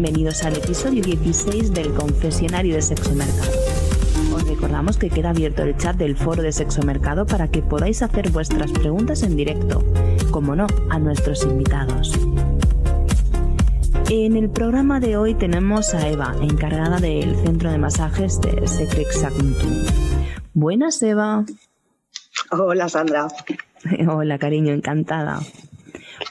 bienvenidos al episodio 16 del Confesionario de Sexo Mercado. Os recordamos que queda abierto el chat del foro de Sexo Mercado para que podáis hacer vuestras preguntas en directo, como no, a nuestros invitados. En el programa de hoy tenemos a Eva, encargada del centro de masajes de Secret Saguntum. Buenas, Eva. Hola, Sandra. Hola, cariño, encantada.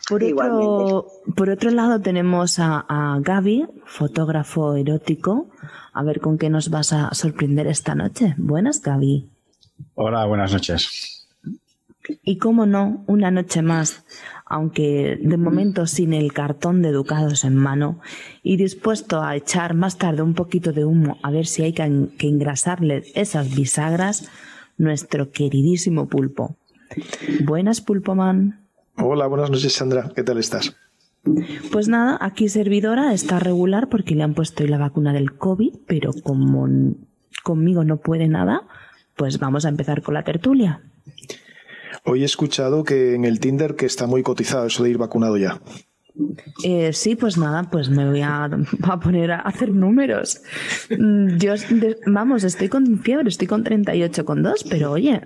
Por otro, por otro lado tenemos a, a Gaby, fotógrafo erótico. A ver con qué nos vas a sorprender esta noche. Buenas, Gaby. Hola, buenas noches. Y cómo no, una noche más, aunque de momento sin el cartón de educados en mano y dispuesto a echar más tarde un poquito de humo a ver si hay que, que engrasarle esas bisagras, nuestro queridísimo pulpo. Buenas, pulpoman. Hola, buenas noches, Sandra. ¿Qué tal estás? Pues nada, aquí servidora está regular porque le han puesto la vacuna del COVID, pero como conmigo no puede nada, pues vamos a empezar con la tertulia. Hoy he escuchado que en el Tinder que está muy cotizado eso de ir vacunado ya. Eh, sí, pues nada, pues me voy a, a, poner a hacer números. Mm, yo, vamos, estoy con fiebre, estoy con 38,2, pero oye,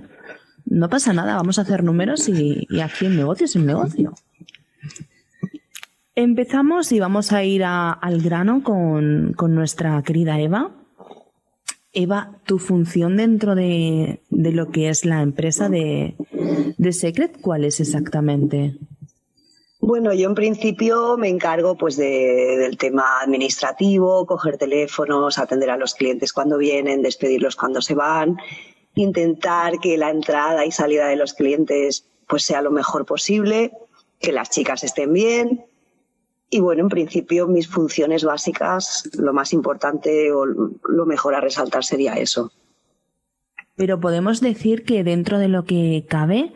no pasa nada, vamos a hacer números y, aquí el negocio es un negocio. Empezamos y vamos a ir al grano con, con, nuestra querida Eva. Eva, tu función dentro de, de lo que es la empresa de, de, Secret, ¿cuál es exactamente? Bueno, yo en principio me encargo pues de, del tema administrativo, coger teléfonos, atender a los clientes cuando vienen, despedirlos cuando se van, intentar que la entrada y salida de los clientes pues sea lo mejor posible, que las chicas estén bien. Y bueno, en principio mis funciones básicas, lo más importante o lo mejor a resaltar sería eso. Pero podemos decir que dentro de lo que cabe,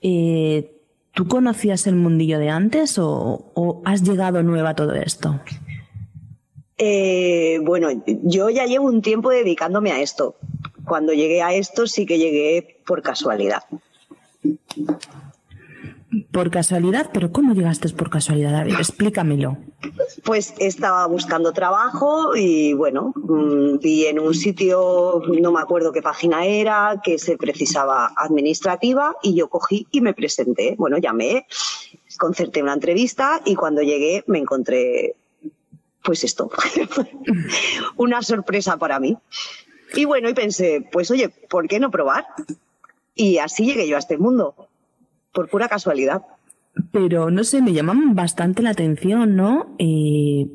eh, ¿tú conocías el mundillo de antes o, o has llegado nueva a todo esto? Eh, bueno, yo ya llevo un tiempo dedicándome a esto cuando llegué a esto sí que llegué por casualidad. Por casualidad, pero ¿cómo llegaste por casualidad? A ver, explícamelo. Pues estaba buscando trabajo y bueno, mm, vi en un sitio, no me acuerdo qué página era, que se precisaba administrativa y yo cogí y me presenté. Bueno, llamé, concerté una entrevista y cuando llegué me encontré pues esto, una sorpresa para mí. Y bueno, y pensé, pues oye, ¿por qué no probar? Y así llegué yo a este mundo, por pura casualidad. Pero no sé, me llaman bastante la atención, ¿no? Eh,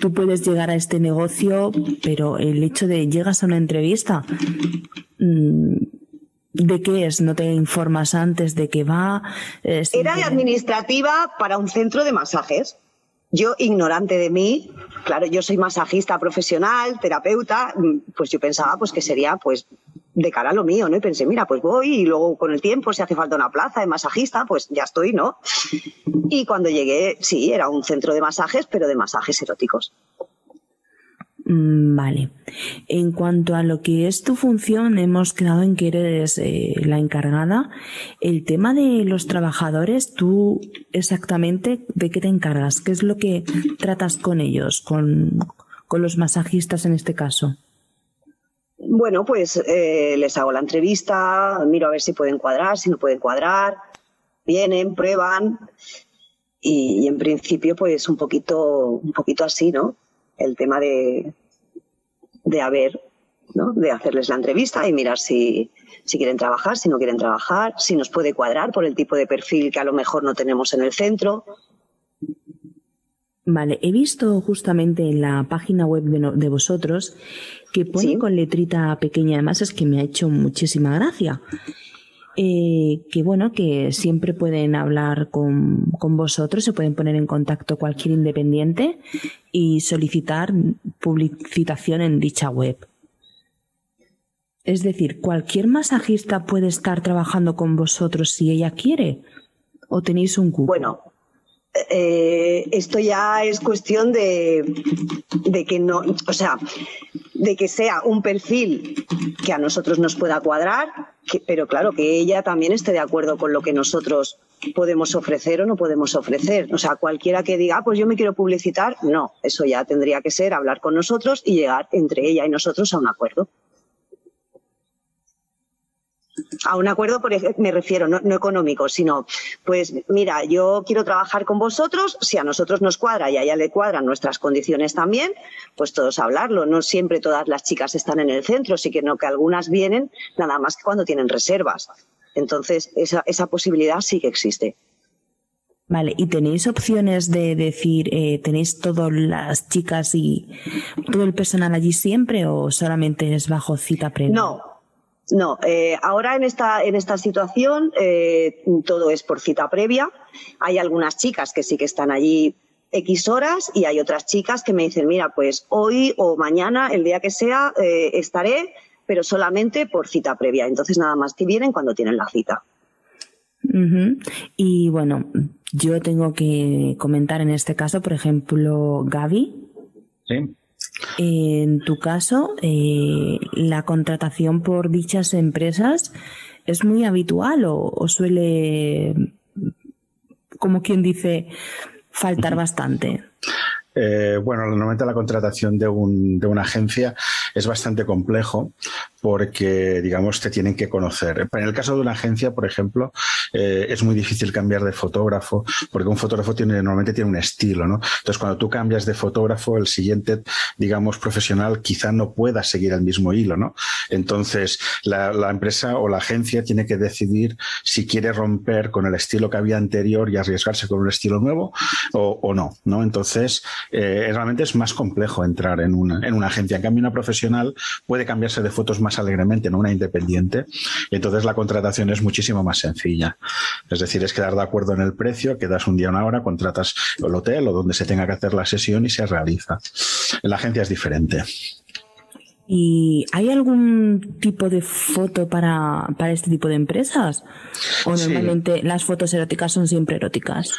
tú puedes llegar a este negocio, pero el hecho de llegas a una entrevista, mm, ¿de qué es? ¿No te informas antes de qué va? Eh, Era de administrativa para un centro de masajes. Yo, ignorante de mí, claro, yo soy masajista profesional, terapeuta, pues yo pensaba pues que sería pues de cara a lo mío, ¿no? Y pensé, mira, pues voy y luego con el tiempo, si hace falta una plaza de masajista, pues ya estoy, ¿no? Y cuando llegué, sí, era un centro de masajes, pero de masajes eróticos. Mm, vale. En cuanto a lo que es tu función, hemos quedado en que eres eh, la encargada. El tema de los trabajadores, tú exactamente de qué te encargas, qué es lo que tratas con ellos, con, con los masajistas en este caso. Bueno, pues eh, les hago la entrevista, miro a ver si pueden cuadrar, si no pueden cuadrar, vienen, prueban y, y en principio pues un poquito, un poquito así, ¿no? El tema de, de haber, ¿no? de hacerles la entrevista y mirar si, si quieren trabajar, si no quieren trabajar, si nos puede cuadrar por el tipo de perfil que a lo mejor no tenemos en el centro. Vale, he visto justamente en la página web de, no, de vosotros que pone ¿Sí? con letrita pequeña, además es que me ha hecho muchísima gracia. Eh, que bueno, que siempre pueden hablar con, con, vosotros, se pueden poner en contacto cualquier independiente y solicitar publicitación en dicha web. Es decir, cualquier masajista puede estar trabajando con vosotros si ella quiere o tenéis un cupo. Bueno, eh, esto ya es cuestión de, que no, o sea, de que sea un perfil que a nosotros nos pueda cuadrar, pero claro, que ella también esté de acuerdo con lo que nosotros podemos ofrecer o no podemos ofrecer. O sea, cualquiera que diga, ah, pues yo me quiero publicitar, no, eso ya tendría que ser hablar con nosotros y llegar entre ella y nosotros a un acuerdo. A un acuerdo, por me refiero, no, económico, sino, pues mira, yo quiero trabajar con vosotros, si a nosotros nos cuadra y a ella le cuadran nuestras condiciones también, pues todos hablarlo. No siempre todas las chicas están en el centro, sí que no que algunas vienen nada más que cuando tienen reservas. Entonces, esa, esa posibilidad sí que existe. Vale, ¿y tenéis opciones de decir, eh, tenéis todas las chicas y todo el personal allí siempre o solamente es bajo cita previa? No, no. Eh, ahora en esta, en esta situación eh, todo es por cita previa. Hay algunas chicas que sí que están allí X horas y hay otras chicas que me dicen, mira, pues hoy o mañana, el día que sea, estaré, pero solamente por cita previa. Entonces nada más que vienen cuando tienen la cita. Y bueno, yo tengo que comentar en este caso, por ejemplo, Gaby. Sí. En tu caso, eh, la contratación por dichas empresas es muy habitual o suele, como quien dice, faltar bastante. Eh, bueno, normalmente la contratación de, un, de una agencia es bastante complejo porque, digamos, te tienen que conocer. En el caso de una agencia, por ejemplo, eh, es muy difícil cambiar de fotógrafo porque un fotógrafo tiene, normalmente tiene un estilo, ¿no? Entonces, cuando tú cambias de fotógrafo, el siguiente, digamos, profesional quizá no pueda seguir el mismo hilo, ¿no? Entonces, la, empresa o la agencia tiene que decidir si quiere romper con el estilo que había anterior y arriesgarse con un estilo nuevo o, o no, ¿no? Entonces, eh, realmente es más complejo entrar en una, en una agencia. En cambio, una profesional puede cambiarse de fotos más alegremente en una independiente y entonces la contratación es muchísimo más sencilla. Es decir, es quedar de acuerdo en el precio, quedas un día, una hora, contratas el hotel o donde se tenga que hacer la sesión y se realiza. En la agencia es diferente. ¿Y hay algún tipo de foto para, para este tipo de empresas? ¿O normalmente las fotos eróticas son siempre eróticas?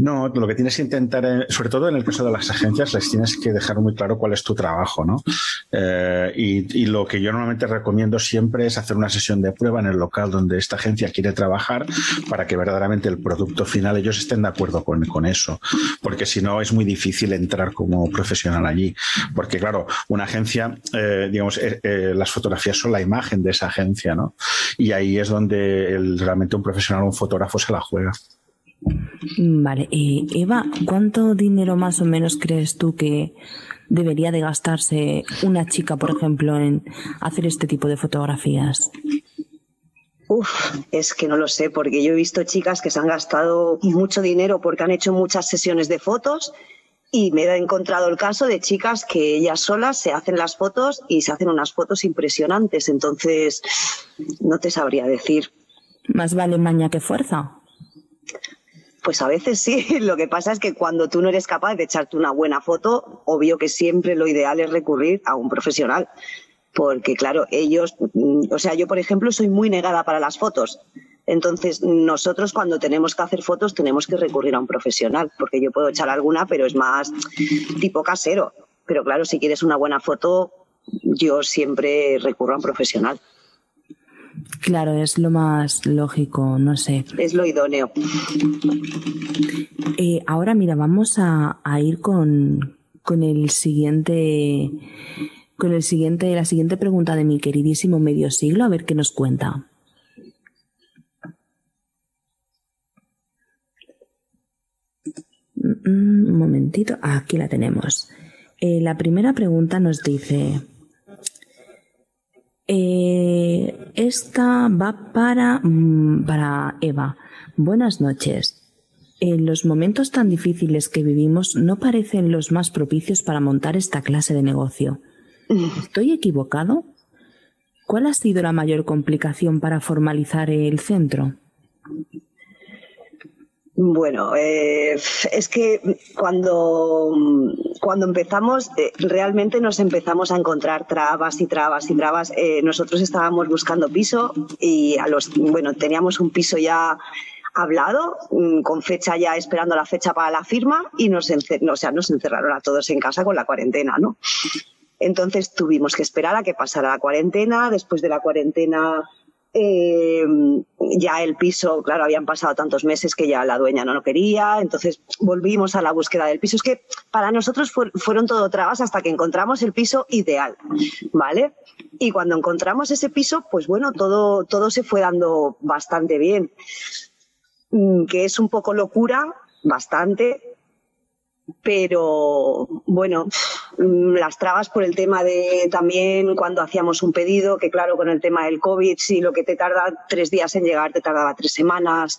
No, lo que tienes que intentar, eh, sobre todo en el caso de las agencias, les tienes que dejar muy claro cuál es tu trabajo, ¿no? Eh, y, lo que yo normalmente recomiendo siempre es hacer una sesión de prueba en el local donde esta agencia quiere trabajar para que verdaderamente el producto final ellos estén de acuerdo con, eso, porque si no es muy difícil entrar como profesional allí, porque claro, una agencia, eh, digamos, las fotografías son la imagen de esa agencia, ¿no? Y ahí es donde realmente un profesional, un fotógrafo se la juega. Vale, eh, Eva, ¿cuánto dinero más o menos crees tú que debería de gastarse una chica, por ejemplo, en hacer este tipo de fotografías? Uf, es que no lo sé, porque yo he visto chicas que se han gastado mucho dinero porque han hecho muchas sesiones de fotos y me he encontrado el caso de chicas que ellas solas se hacen las fotos y se hacen unas fotos impresionantes. Entonces, no te sabría decir. Más vale maña que fuerza. Pues a veces sí, lo que pasa es que cuando tú no eres capaz de echarte una buena foto, obvio que siempre lo ideal es recurrir a un profesional, porque claro, ellos, mm, o sea, yo por ejemplo soy muy negada para las fotos, entonces nosotros cuando tenemos que hacer fotos tenemos que recurrir a un profesional, porque yo puedo echar alguna, pero es más tipo casero, pero claro, si quieres una buena foto, yo siempre recurro a un profesional. Claro, es lo más lógico, no sé. Es lo idóneo. Eh, ahora mira, vamos a, ir con, con el siguiente con el siguiente, la siguiente pregunta de mi queridísimo medio siglo, a ver qué nos cuenta. Mm, un momentito, aquí la tenemos. Eh, la primera pregunta nos dice, eh, esta va para, mm, para Eva. Buenas noches. En los momentos tan difíciles que vivimos no parecen los más propicios para montar esta clase de negocio. ¿Estoy equivocado? ¿Cuál ha sido la mayor complicación para formalizar el centro? Bueno, eh, es que cuando, cuando empezamos, eh, realmente nos empezamos a encontrar trabas y trabas y trabas. Eh, nosotros estábamos buscando piso y a los, bueno, teníamos un piso ya hablado, mm, con fecha ya esperando la fecha para la firma y nos, o sea, nos encerraron a todos en casa con la cuarentena, ¿no? Entonces tuvimos que esperar a que pasara la cuarentena. Después de la cuarentena eh, ya el piso, claro, habían pasado tantos meses que ya la dueña no lo quería, entonces volvimos a la búsqueda del piso. Es que para nosotros fueron todo trabas hasta que encontramos el piso ideal, ¿vale? Y cuando encontramos ese piso, pues bueno, todo, todo se fue dando bastante bien. Mm, que es un poco locura, bastante, pero bueno, mm, las trabas por el tema de también cuando hacíamos un pedido, que claro, con el tema del COVID, si lo que te tarda tres días en llegar te tardaba tres semanas.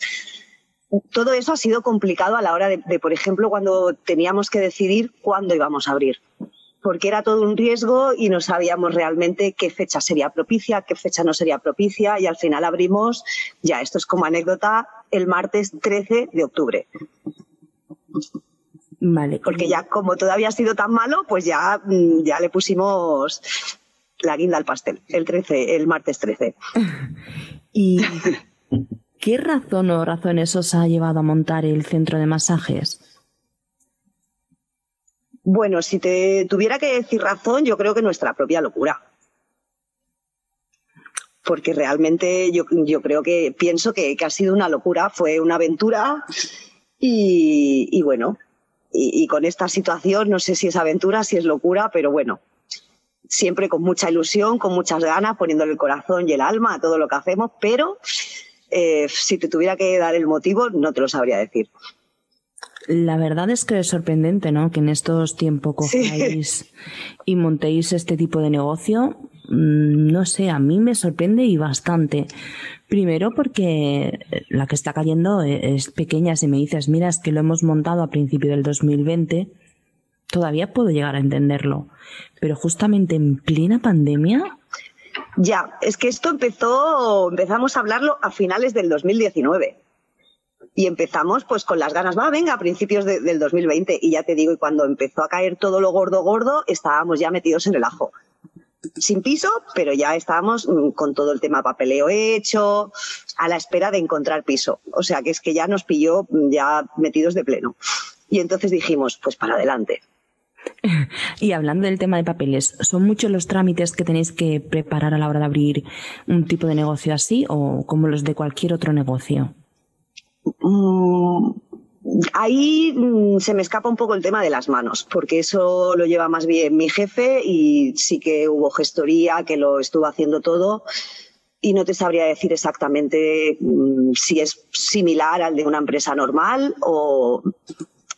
Todo eso ha sido complicado a la hora de, por ejemplo, cuando teníamos que decidir cuándo íbamos a abrir porque era todo un riesgo y no sabíamos realmente qué fecha sería propicia, qué fecha no sería propicia y al final abrimos, ya esto es como anécdota, el martes 13 de octubre. Vale. Porque ya como todavía ha sido tan malo, pues ya, mm, ya le pusimos la guinda al pastel, el 13, el martes 13. ¿Y qué razón o razones os ha llevado a montar el centro de masajes? Bueno, si te tuviera que decir razón, yo creo que nuestra propia locura. Porque realmente yo, creo que pienso que, ha sido una locura, fue una aventura y, bueno, y, con esta situación no sé si es aventura, si es locura, pero bueno, siempre con mucha ilusión, con muchas ganas, poniéndole el corazón y el alma a todo lo que hacemos, pero eh, si te tuviera que dar el motivo, no te lo sabría decir. La verdad es que es sorprendente, ¿no? Que en estos tiempos cojáis y montéis este tipo de negocio. Mm, no sé, a mí me sorprende y bastante. Primero porque la que está cayendo es pequeña. Si me dices, mira, es que lo hemos montado a principio del 2020, todavía puedo llegar a entenderlo. Pero justamente en plena pandemia. Ya, es que esto empezó, empezamos a hablarlo a finales del 2019 y empezamos pues con las ganas, va, venga, a principios del 2020 y ya te digo, y cuando empezó a caer todo lo gordo, gordo, estábamos ya metidos en el ajo. Sin piso, pero ya estábamos mm, con todo el tema papeleo hecho, a la espera de encontrar piso. O sea que es que ya nos pilló mm, ya metidos de pleno. Y entonces dijimos, pues para adelante. Y hablando del tema de papeles, ¿son muchos los trámites que tenéis que preparar a la hora de abrir un tipo de negocio así o como los de cualquier otro negocio? Mm, ahí mm, se me escapa un poco el tema de las manos, porque eso lo lleva más bien mi jefe y sí que hubo gestoría que lo estuvo haciendo todo y no te sabría decir exactamente mm, si es similar al de una empresa normal o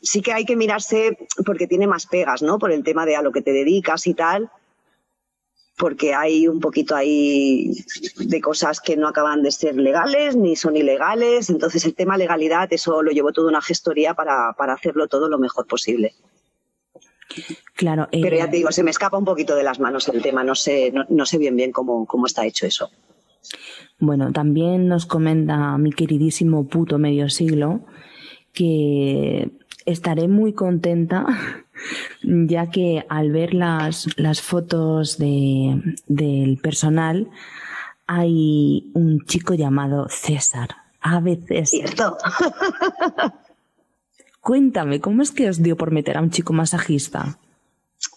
sí que hay que mirarse porque tiene más pegas, ¿no? Por el tema de a lo que te dedicas y tal porque hay un poquito ahí de cosas que no acaban de ser legales ni son ilegales. Entonces, el tema legalidad, eso lo llevó toda una gestoría para, hacerlo todo lo mejor posible. Claro. Eh, Pero ya te digo, se me escapa un poquito de las manos el tema, no sé, no, sé bien bien cómo, cómo está hecho eso. Bueno, también nos comenta mi queridísimo puto medio siglo que estaré muy contenta ya que al ver las, las fotos de, del personal hay un chico llamado César. A veces. Cierto. Cuéntame, ¿cómo es que os dio por meter a un chico masajista?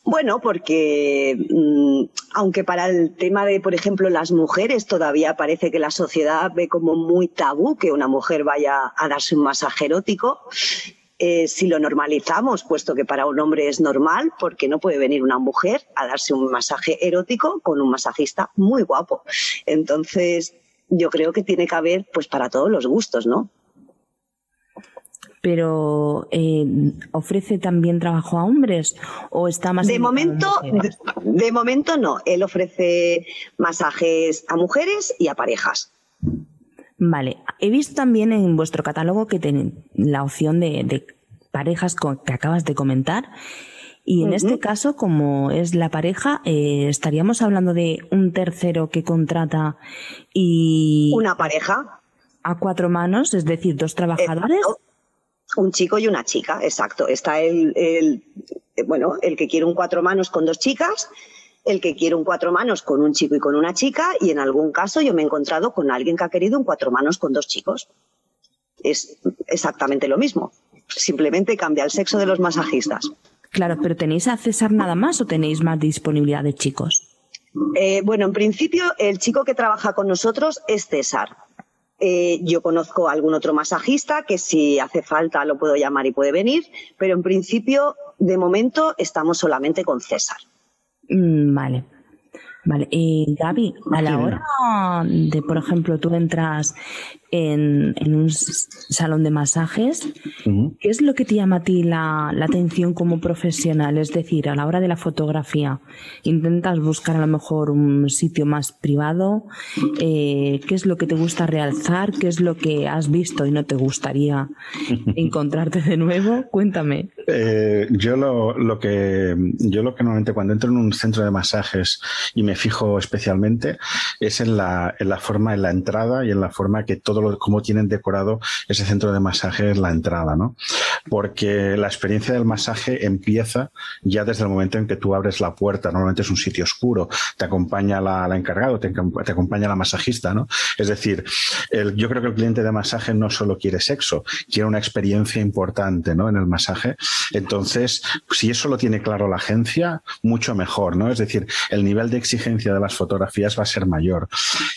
Bueno, porque mm, aunque para el tema de, por ejemplo, las mujeres todavía parece que la sociedad ve como muy tabú que una mujer vaya a darse un masaje erótico, eh, si lo normalizamos, puesto que para un hombre es normal, porque no puede venir una mujer a darse un masaje erótico con un masajista muy guapo. Entonces, yo creo que tiene que haber, pues, para todos los gustos, ¿no? pero eh, ofrece también trabajo a hombres o está más de momento de, momento no él ofrece masajes a mujeres y a parejas Vale, he visto también en vuestro catálogo que tienen la opción de, parejas que acabas de comentar. Y en este caso, como es la pareja, eh, estaríamos hablando de un tercero que contrata y... Una pareja. A cuatro manos, es decir, dos trabajadores. Un chico y una chica, exacto. Está el, el, bueno, el que quiere un cuatro manos con dos chicas el que quiere un cuatro manos con un chico y con una chica, y en algún caso yo me he encontrado con alguien que ha querido un cuatro manos con dos chicos. Es exactamente lo mismo. Simplemente cambia el sexo de los masajistas. Claro, pero ¿tenéis a César nada más o tenéis más disponibilidad de chicos? Eh, bueno, en principio, el chico que trabaja con nosotros es César. Eh, yo conozco a algún otro masajista que si hace falta lo puedo llamar y puede venir, pero en principio, de momento, estamos solamente con César. Mm, vale. Vale, y Gaby, a la hora de, por ejemplo, tú entras en, un salón de masajes, ¿qué es lo que te llama a ti la, atención como profesional? Es decir, a la hora de la fotografía, ¿intentas buscar a lo mejor un sitio más privado? Eh, ¿Qué es lo que te gusta realzar? ¿Qué es lo que has visto y no te gustaría encontrarte de nuevo? Cuéntame. Eh, yo lo, lo, que yo lo que normalmente cuando entro en un centro de masajes y me fijo especialmente es en la, en la forma, en la entrada y en la forma que todo cómo tienen decorado ese centro de masaje en la entrada, ¿no? Porque la experiencia del masaje empieza ya desde el momento en que tú abres la puerta. Normalmente es un sitio oscuro, te acompaña la, la encargado, te, acompaña la masajista, ¿no? Es decir, yo creo que el cliente de masaje no solo quiere sexo, quiere una experiencia importante, ¿no? En el masaje. Entonces, si eso lo tiene claro la agencia, mucho mejor, ¿no? Es decir, el nivel de exigencia de las fotografías va a ser mayor.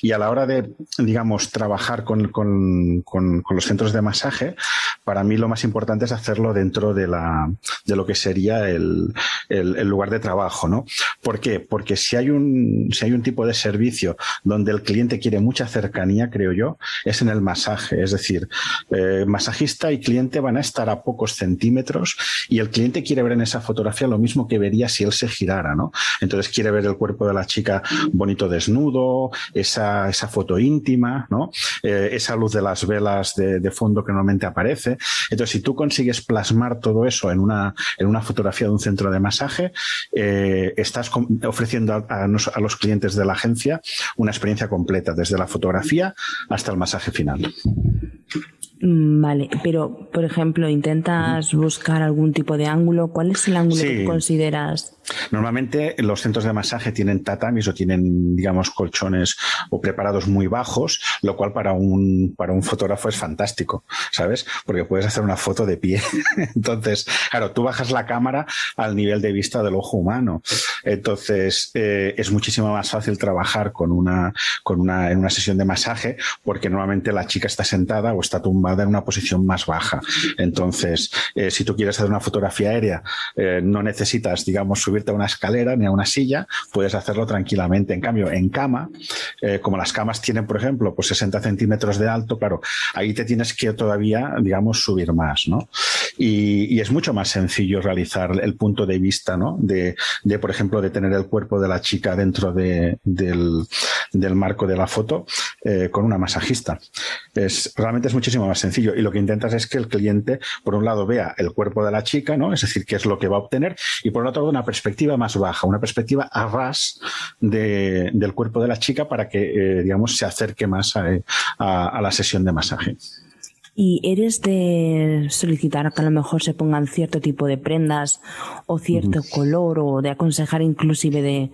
Y a la hora de, digamos, trabajar con, con, los centros de masaje, para mí lo más importante es hacerlo dentro de, la, de lo que sería el, el, lugar de trabajo, ¿no? ¿Por qué? Porque si hay, un, si hay un tipo de servicio donde el cliente quiere mucha cercanía, creo yo, es en el masaje. Es decir, eh, masajista y cliente van a estar a pocos centímetros y el cliente quiere ver en esa fotografía lo mismo que vería si él se girara, ¿no? Entonces quiere ver el cuerpo de la chica bonito desnudo, esa, esa foto íntima, ¿no? Eh, esa luz de las velas de, fondo que normalmente aparece. Entonces, si tú consigues plasmar todo eso en una, en una fotografía de un centro de masaje, eh, estás ofreciendo a, los clientes de la agencia una experiencia completa, desde la fotografía hasta el masaje final. Mm, vale, pero por ejemplo, intentas buscar algún tipo de ángulo. ¿Cuál es el ángulo que consideras? Normalmente los centros de masaje tienen tatamis o tienen, digamos, colchones o preparados muy bajos, lo cual para un, para un fotógrafo es fantástico, ¿sabes? Porque puedes hacer una foto de pie. Entonces, claro, tú bajas la cámara al nivel de vista del ojo humano. Entonces, eh, es muchísimo más fácil trabajar con una, con una, en una sesión de masaje porque normalmente la chica está sentada o está tumbada en una posición más baja. Entonces, eh, si tú quieres hacer una fotografía aérea, eh, no necesitas, digamos, subir a una escalera ni a una silla, puedes hacerlo tranquilamente. En cambio, en cama, eh, como las camas tienen, por ejemplo, pues 60 centímetros de alto, claro, ahí te tienes que todavía, digamos, subir más, ¿no? Y, es mucho más sencillo realizar el punto de vista, ¿no? De, de por ejemplo, de tener el cuerpo de la chica dentro de, del, del marco de la foto eh, con una masajista. Es, realmente es muchísimo más sencillo y lo que intentas es que el cliente, por un lado, vea el cuerpo de la chica, ¿no? Es decir, qué es lo que va a obtener y por otro lado, una perspectiva perspectiva más baja, una perspectiva a ras de, del cuerpo de la chica para que, eh, digamos, se acerque más a, la sesión de masaje. ¿Y eres de solicitar que a lo mejor se pongan cierto tipo de prendas o cierto color o de aconsejar inclusive de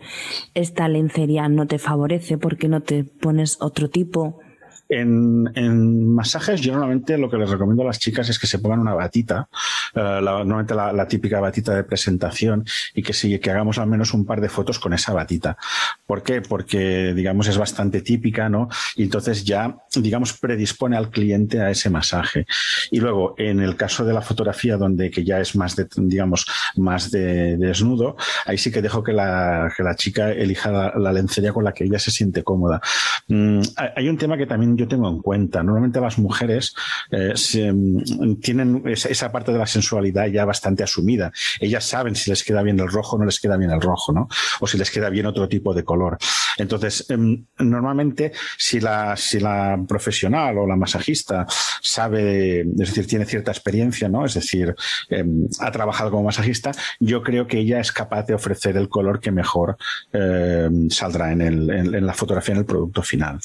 esta lencería no te favorece porque no te pones otro tipo? En, masajes, yo normalmente lo que les recomiendo a las chicas es que se pongan una batita, eh, normalmente la, típica batita de presentación, y que sí, que hagamos al menos un par de fotos con esa batita. ¿Por qué? Porque, digamos, es bastante típica, ¿no? Y entonces ya, digamos, predispone al cliente a ese masaje. Y luego, en el caso de la fotografía, donde que ya es más de, digamos, más de, desnudo, ahí sí que dejo que la, que la chica elija la, lencería con la que ella se siente cómoda. Mm, hay un tema que también yo tengo en cuenta. Normalmente las mujeres eh, mm, tienen esa, parte de la sensualidad ya bastante asumida. Ellas saben si les queda bien el rojo o no les queda bien el rojo, ¿no? O si les queda bien otro tipo de color. Entonces, em, normalmente, si la, si la profesional o la masajista sabe, es decir, tiene cierta experiencia, ¿no? Es decir, em, ha trabajado como masajista, yo creo que ella es capaz de ofrecer el color que mejor em, saldrá en, el, en, la fotografía, en el producto final.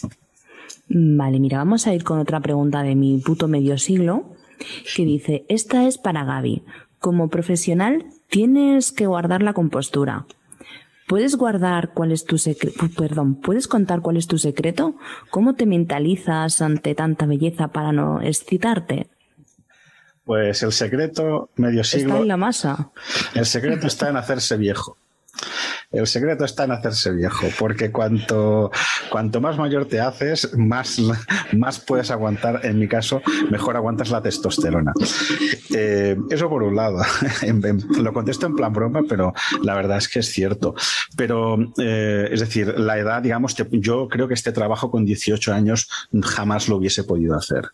Vale, mira, vamos a ir con otra pregunta de mi puto medio siglo, que dice, esta es para Gaby. Como profesional tienes que guardar la compostura. ¿Puedes guardar cuál es tu secreto? Perdón, ¿puedes contar cuál es tu secreto? ¿Cómo te mentalizas ante tanta belleza para no excitarte? Pues el secreto, medio siglo. Está en la masa. El secreto está en hacerse viejo. El secreto está en hacerse viejo, porque cuanto, cuanto más mayor te haces, más, más puedes aguantar, en mi caso, mejor aguantas la testosterona. Eh, eso por un lado, lo contesto en plan broma, pero la verdad es que es cierto. Pero, eh, es decir, la edad, digamos, yo creo que este trabajo con 18 años jamás lo hubiese podido hacer.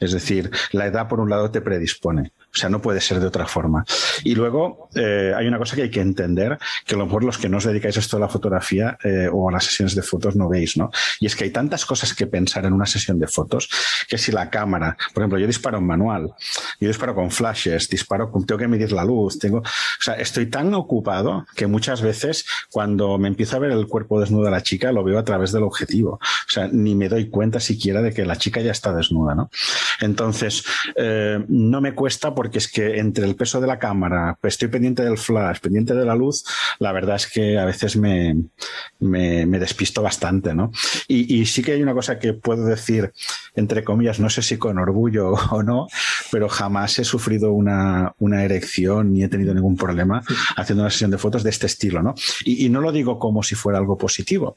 Es decir, la edad, por un lado, te predispone. O sea, no puede ser de otra forma. Y luego eh, hay una cosa que hay que entender, que a lo mejor los que no os dedicáis a esto de la fotografía eh, o a las sesiones de fotos no veis, ¿no? Y es que hay tantas cosas que pensar en una sesión de fotos que si la cámara, por ejemplo, yo disparo en manual, yo disparo con flashes, disparo, tengo que medir la luz, tengo, o sea, estoy tan ocupado que muchas veces cuando me empiezo a ver el cuerpo desnudo de la chica lo veo a través del objetivo. O sea, ni me doy cuenta siquiera de que la chica ya está desnuda, ¿no? Entonces, eh, no me cuesta porque porque es que entre el peso de la cámara, estoy pendiente del flash, pendiente de la luz, la verdad es que a veces me, me, despisto bastante, ¿no? Y, sí que hay una cosa que puedo decir, entre comillas, no sé si con orgullo o no, pero jamás he sufrido una, erección ni he tenido ningún problema haciendo una sesión de fotos de este estilo, ¿no? y no lo digo como si fuera algo positivo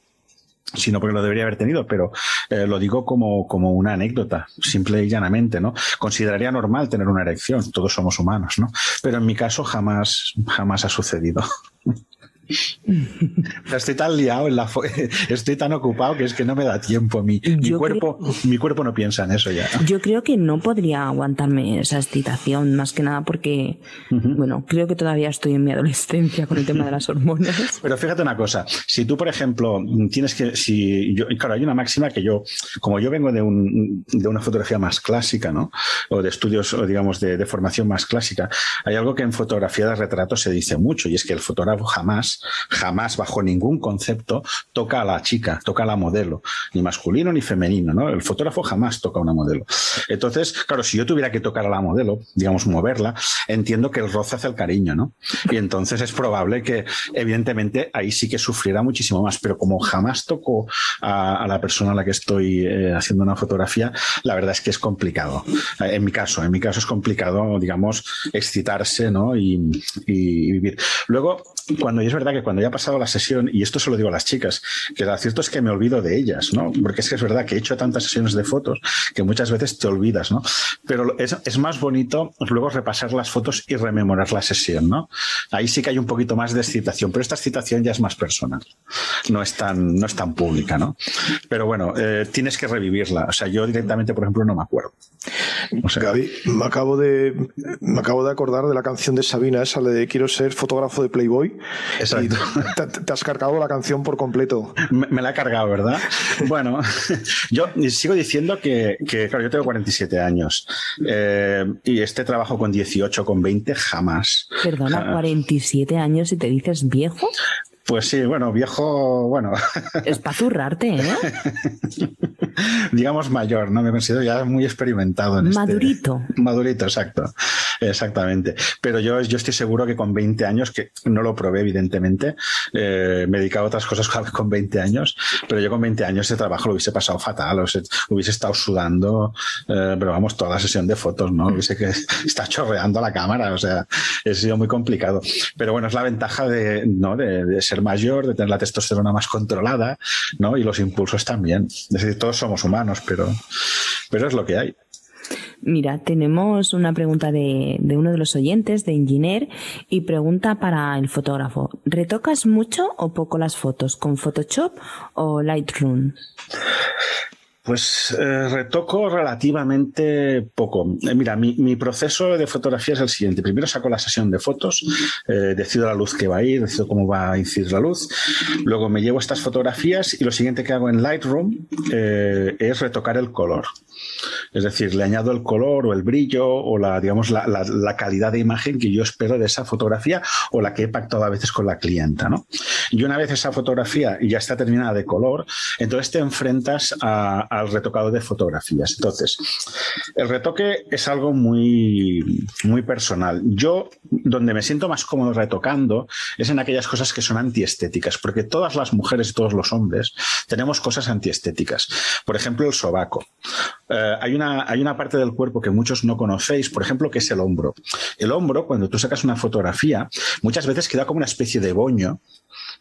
sino porque lo debería haber tenido, pero eh, lo digo como, como una anécdota, simple y llanamente, ¿no? Consideraría normal tener una erección, todos somos humanos, ¿no? Pero en mi caso jamás, jamás ha sucedido. Estoy tan liado, en la estoy tan ocupado que es que no me da tiempo. Mi, mi cuerpo, mi cuerpo no piensa en eso ya. Yo creo que no podría aguantarme esa excitación, más que nada porque, bueno, creo que todavía estoy en mi adolescencia con el tema de las hormonas. Pero fíjate una cosa, si tú, por ejemplo, tienes que, si yo, claro, hay una máxima que yo, como yo vengo de, un, de una fotografía más clásica, ¿no? O de estudios, o digamos, de, de formación más clásica, hay algo que en fotografía de retrato se dice mucho y es que el fotógrafo jamás jamás bajo ningún concepto toca a la chica, toca a la modelo, ni masculino ni femenino, ¿no? El fotógrafo jamás toca a una modelo. Entonces, claro, si yo tuviera que tocar a la modelo, digamos, moverla, entiendo que el roce hace el cariño, ¿no? Y entonces es probable que, evidentemente, ahí sí que sufriera muchísimo más, pero como jamás toco a, la persona a la que estoy eh, haciendo una fotografía, la verdad es que es complicado. En mi caso, en mi caso es complicado, digamos, excitarse, ¿no? Y vivir. Luego, cuando es verdad que cuando ya ha pasado la sesión, y esto se lo digo a las chicas, que lo cierto es que me olvido de ellas, ¿no? Porque es que es verdad que he hecho tantas sesiones de fotos que muchas veces te olvidas, ¿no? Pero es, es más bonito luego repasar las fotos y rememorar la sesión, ¿no? Ahí sí que hay un poquito más de excitación, pero esta excitación ya es más personal, no es tan, no es tan pública, ¿no? Pero bueno, eh, tienes que revivirla. O sea, yo directamente, por ejemplo, no me acuerdo. Gaby, me acabo de me acabo de acordar de la canción de Sabina, esa de quiero ser fotógrafo de Playboy. Exacto. te, has cargado la canción por completo. Me, la he cargado, ¿verdad? bueno, yo sigo diciendo que, claro, yo tengo 47 años eh, y este trabajo con 18, con 20, jamás. Perdona, 47 años y te dices viejo. Pues sí, bueno, viejo, bueno. Es para zurrarte, ¿eh? Digamos mayor, ¿no? Me considero ya muy experimentado en este Madurito. Madurito, exacto. Exactamente. Pero yo, yo estoy seguro que con 20 años, que no lo probé, evidentemente, eh, me he dedicado a otras cosas con 20 años, pero yo con 20 años ese trabajo lo hubiese pasado fatal, o hubiese estado sudando, eh, pero vamos, toda la sesión de fotos, ¿no? Hubiese que está chorreando la cámara, o sea, ha sido muy complicado. Pero bueno, es la ventaja de, ¿no? de, de ser mayor, de tener la testosterona más controlada, ¿no? Y los impulsos también. Es decir, todos somos humanos, pero, pero es lo que hay. Mira, tenemos una pregunta de, uno de los oyentes, de Engineer, y pregunta para el fotógrafo. ¿Retocas mucho o poco las fotos con Photoshop o Lightroom? Pues eh, retoco relativamente poco. Eh, mira, mi, mi, proceso de fotografía es el siguiente. Primero saco la sesión de fotos, eh, decido la luz que va a ir, decido cómo va a incidir la luz. Luego me llevo estas fotografías y lo siguiente que hago en Lightroom es retocar el color. Es decir, le añado el color o el brillo o la, digamos, la, la, calidad de imagen que yo espero de esa fotografía o la que he pactado a veces con la clienta, ¿no? Y una vez esa fotografía ya está terminada de color, entonces te enfrentas a, al retocado de fotografías. Entonces, el retoque es algo muy, muy personal. Yo, donde me siento más cómodo retocando, es en aquellas cosas que son antiestéticas, porque todas las mujeres y todos los hombres tenemos cosas antiestéticas. Por ejemplo, el sobaco. Eh, hay, una, hay una parte del cuerpo que muchos no conocéis, por ejemplo, que es el hombro. El hombro, cuando tú sacas una fotografía, muchas veces queda como una especie de boño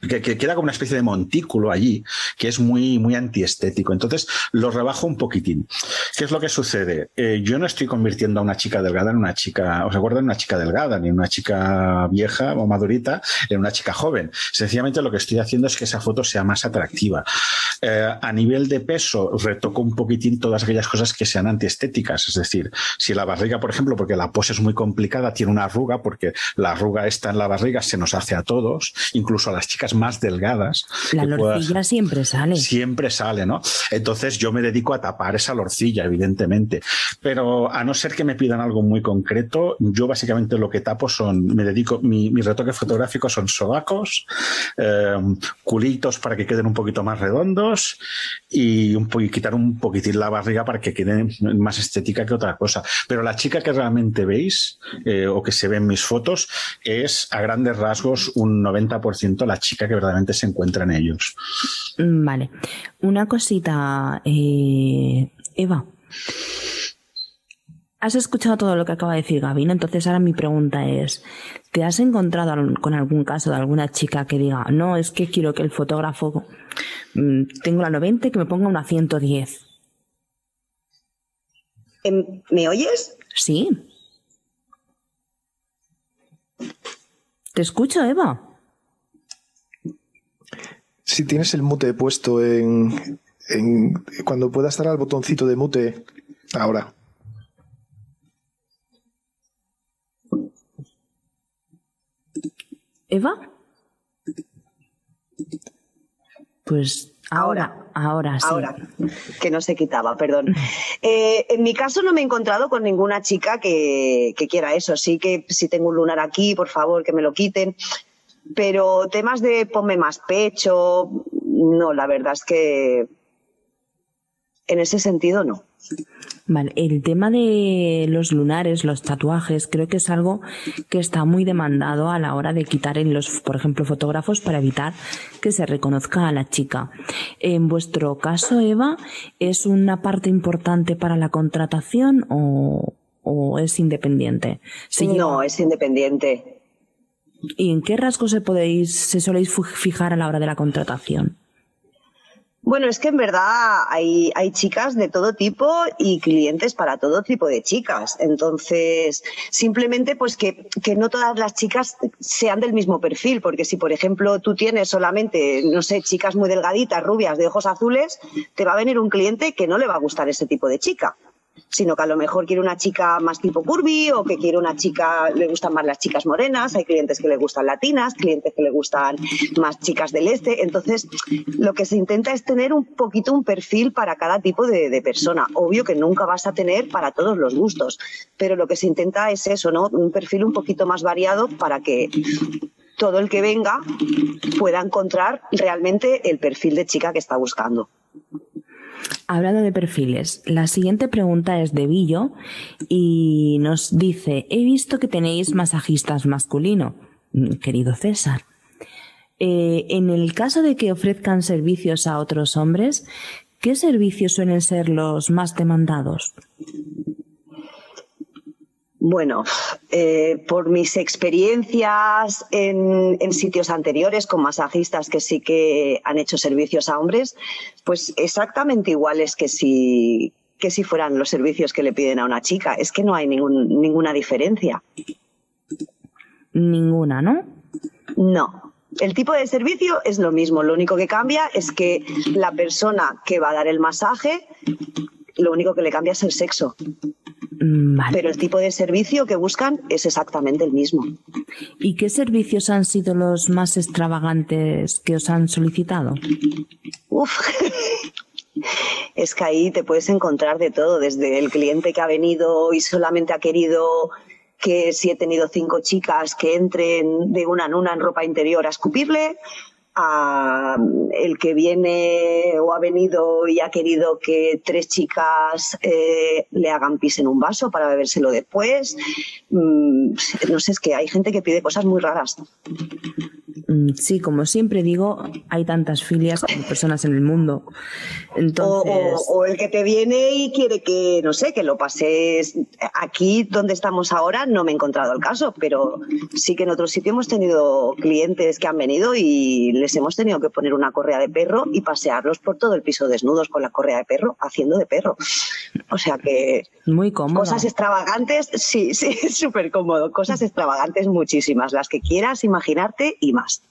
que, queda como una especie de montículo allí, que es muy, muy antiestético. Entonces lo rebajo un poquitín. ¿Qué es lo que sucede? Eh, yo no estoy convirtiendo a una chica delgada en una chica, ¿os acuerdan? Una chica delgada, ni una chica vieja o madurita en una chica joven. Sencillamente lo que estoy haciendo es que esa foto sea más atractiva. Eh, a nivel de peso, retoco un poquitín todas aquellas cosas que sean antiestéticas. Es decir, si la barriga, por ejemplo, porque la pose es muy complicada, tiene una arruga, porque la arruga está en la barriga, se nos hace a todos, incluso a las chicas más delgadas. La lorcilla siempre sale. Siempre sale, ¿no? Entonces yo me dedico a tapar esa lorcilla, evidentemente. Pero a no ser que me pidan algo muy concreto, yo básicamente lo que tapo son, me dedico, mi, mi retoque fotográfico son sobacos, eh, culitos para que queden un poquito más redondos y, un quitar un poquitín la barriga para que quede más estética que otra cosa. Pero la chica que realmente veis eh, o que se ve en mis fotos es a grandes rasgos un 90% la chica que verdaderamente se encuentra en ellos. Mm, vale. Una cosita, eh, Eva. Has escuchado todo lo que acaba de decir Gaby, Entonces ahora mi pregunta es, ¿te has encontrado con algún caso de alguna chica que diga, no, es que quiero que el fotógrafo, mm, tengo la 90 y que me ponga una 110? Em, ¿Me oyes? Sí. Te escucho, Eva. Si tienes el mute puesto en, en cuando puedas dar al botoncito de mute ahora. Eva. Pues ahora, ahora, sí. Ahora, que no se quitaba, perdón. Eh, en mi caso no me he encontrado con ninguna chica que, que, quiera eso. Sí que si tengo un lunar aquí, por favor, que me lo quiten. Pero temas de ponme más pecho, no, la verdad es que en ese sentido no. Vale, el tema de los lunares, los tatuajes, creo que es algo que está muy demandado a la hora de quitar en los, por ejemplo, fotógrafos para evitar que se reconozca a la chica. En vuestro caso, Eva, ¿es una parte importante para la contratación o, es independiente? no, es independiente. ¿Y en qué rasgos se podéis, se soléis fijar a la hora de la contratación? Bueno, es que en verdad hay, hay chicas de todo tipo y clientes para todo tipo de chicas. Entonces, simplemente pues que, que no todas las chicas sean del mismo perfil, porque si por ejemplo tú tienes solamente, no sé, chicas muy delgaditas, rubias, de ojos azules, te va a venir un cliente que no le va a gustar ese tipo de chica sino que a lo mejor quiere una chica más tipo curvy o que quiere una chica, le gustan más las chicas morenas, hay clientes que le gustan latinas, clientes que le gustan más chicas del este. Entonces, lo que se intenta es tener un poquito un perfil para cada tipo de, persona. Obvio que nunca vas a tener para todos los gustos, pero lo que se intenta es eso, ¿no? Un perfil un poquito más variado para que todo el que venga pueda encontrar realmente el perfil de chica que está buscando. Hablando de perfiles, la siguiente pregunta es de Billo y nos dice, he visto que tenéis masajistas masculino, mm, querido César. Eh, en el caso de que ofrezcan servicios a otros hombres, ¿qué servicios suelen ser los más demandados? Bueno, eh, por mis experiencias en, sitios anteriores con masajistas que sí que han hecho servicios a hombres, pues exactamente iguales que si, que si fueran los servicios que le piden a una chica. Es que no hay ningún, ninguna diferencia. Ninguna, ¿no? No. El tipo de servicio es lo mismo. Lo único que cambia es que la persona que va a dar el masaje, lo único que le cambia es el sexo. Mm, Pero el tipo de servicio que buscan es exactamente el mismo. ¿Y qué servicios han sido los más extravagantes que os han solicitado? Uf. es que ahí te puedes encontrar de todo, desde el cliente que ha venido y solamente ha querido que si he tenido cinco chicas que entren de una en una en ropa interior a escupirle, a el que viene o ha venido y ha querido que tres chicas eh, le hagan pis en un vaso para bebérselo después. Mm, no sé, es que hay gente que pide cosas muy raras. Mm, sí, como siempre digo, hay tantas filias como personas en el mundo. Entonces... O, el que te viene y quiere que, no sé, que lo pases aquí donde estamos ahora, no me he encontrado el caso, pero sí que en otro sitio hemos tenido clientes que han venido y les hemos tenido que poner una correa de perro y pasearlos por todo el piso desnudos con la correa de perro, haciendo de perro. O sea que... Muy cómodo. Cosas extravagantes, sí, sí, súper cómodo. Cosas extravagantes muchísimas, las que quieras imaginarte y más.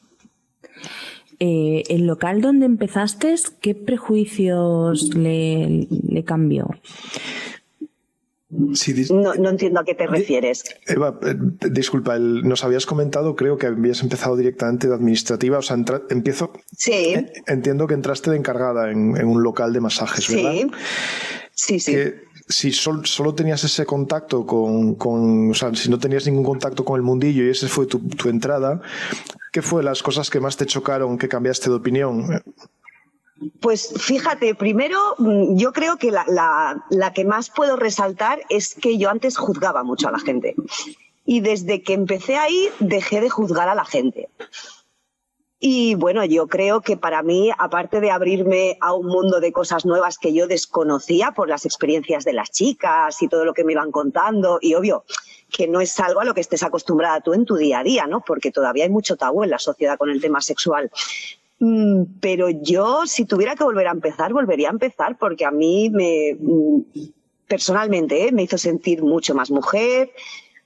Eh, el local donde empezaste, ¿qué prejuicios le, cambió? No, entiendo a qué te refieres. Eva, eh, disculpa, nos habías comentado, creo que habías empezado directamente de administrativa, o sea, empiezo... Sí. entiendo que entraste de encargada en, un local de masajes, ¿verdad? Sí, sí, sí. si solo tenías ese contacto con, o sea, si no tenías ningún contacto con el mundillo y esa fue tu, tu entrada, ¿Qué fue las cosas que más te chocaron, que cambiaste de opinión? Pues fíjate, primero mm, yo creo que la, que más puedo resaltar es que yo antes juzgaba mucho a la gente. Y desde que empecé ahí dejé de juzgar a la gente. Y bueno, yo creo que para mí, aparte de abrirme a un mundo de cosas nuevas que yo desconocía por las experiencias de las chicas y todo lo que me iban contando, y obvio, que no es algo a lo que estés acostumbrada tú en tu día a día, ¿no? Porque todavía hay mucho tabú en la sociedad con el tema sexual. Mm, pero yo, si tuviera que volver a empezar, volvería a empezar porque a mí me, mm, personalmente, ¿eh? me hizo sentir mucho más mujer,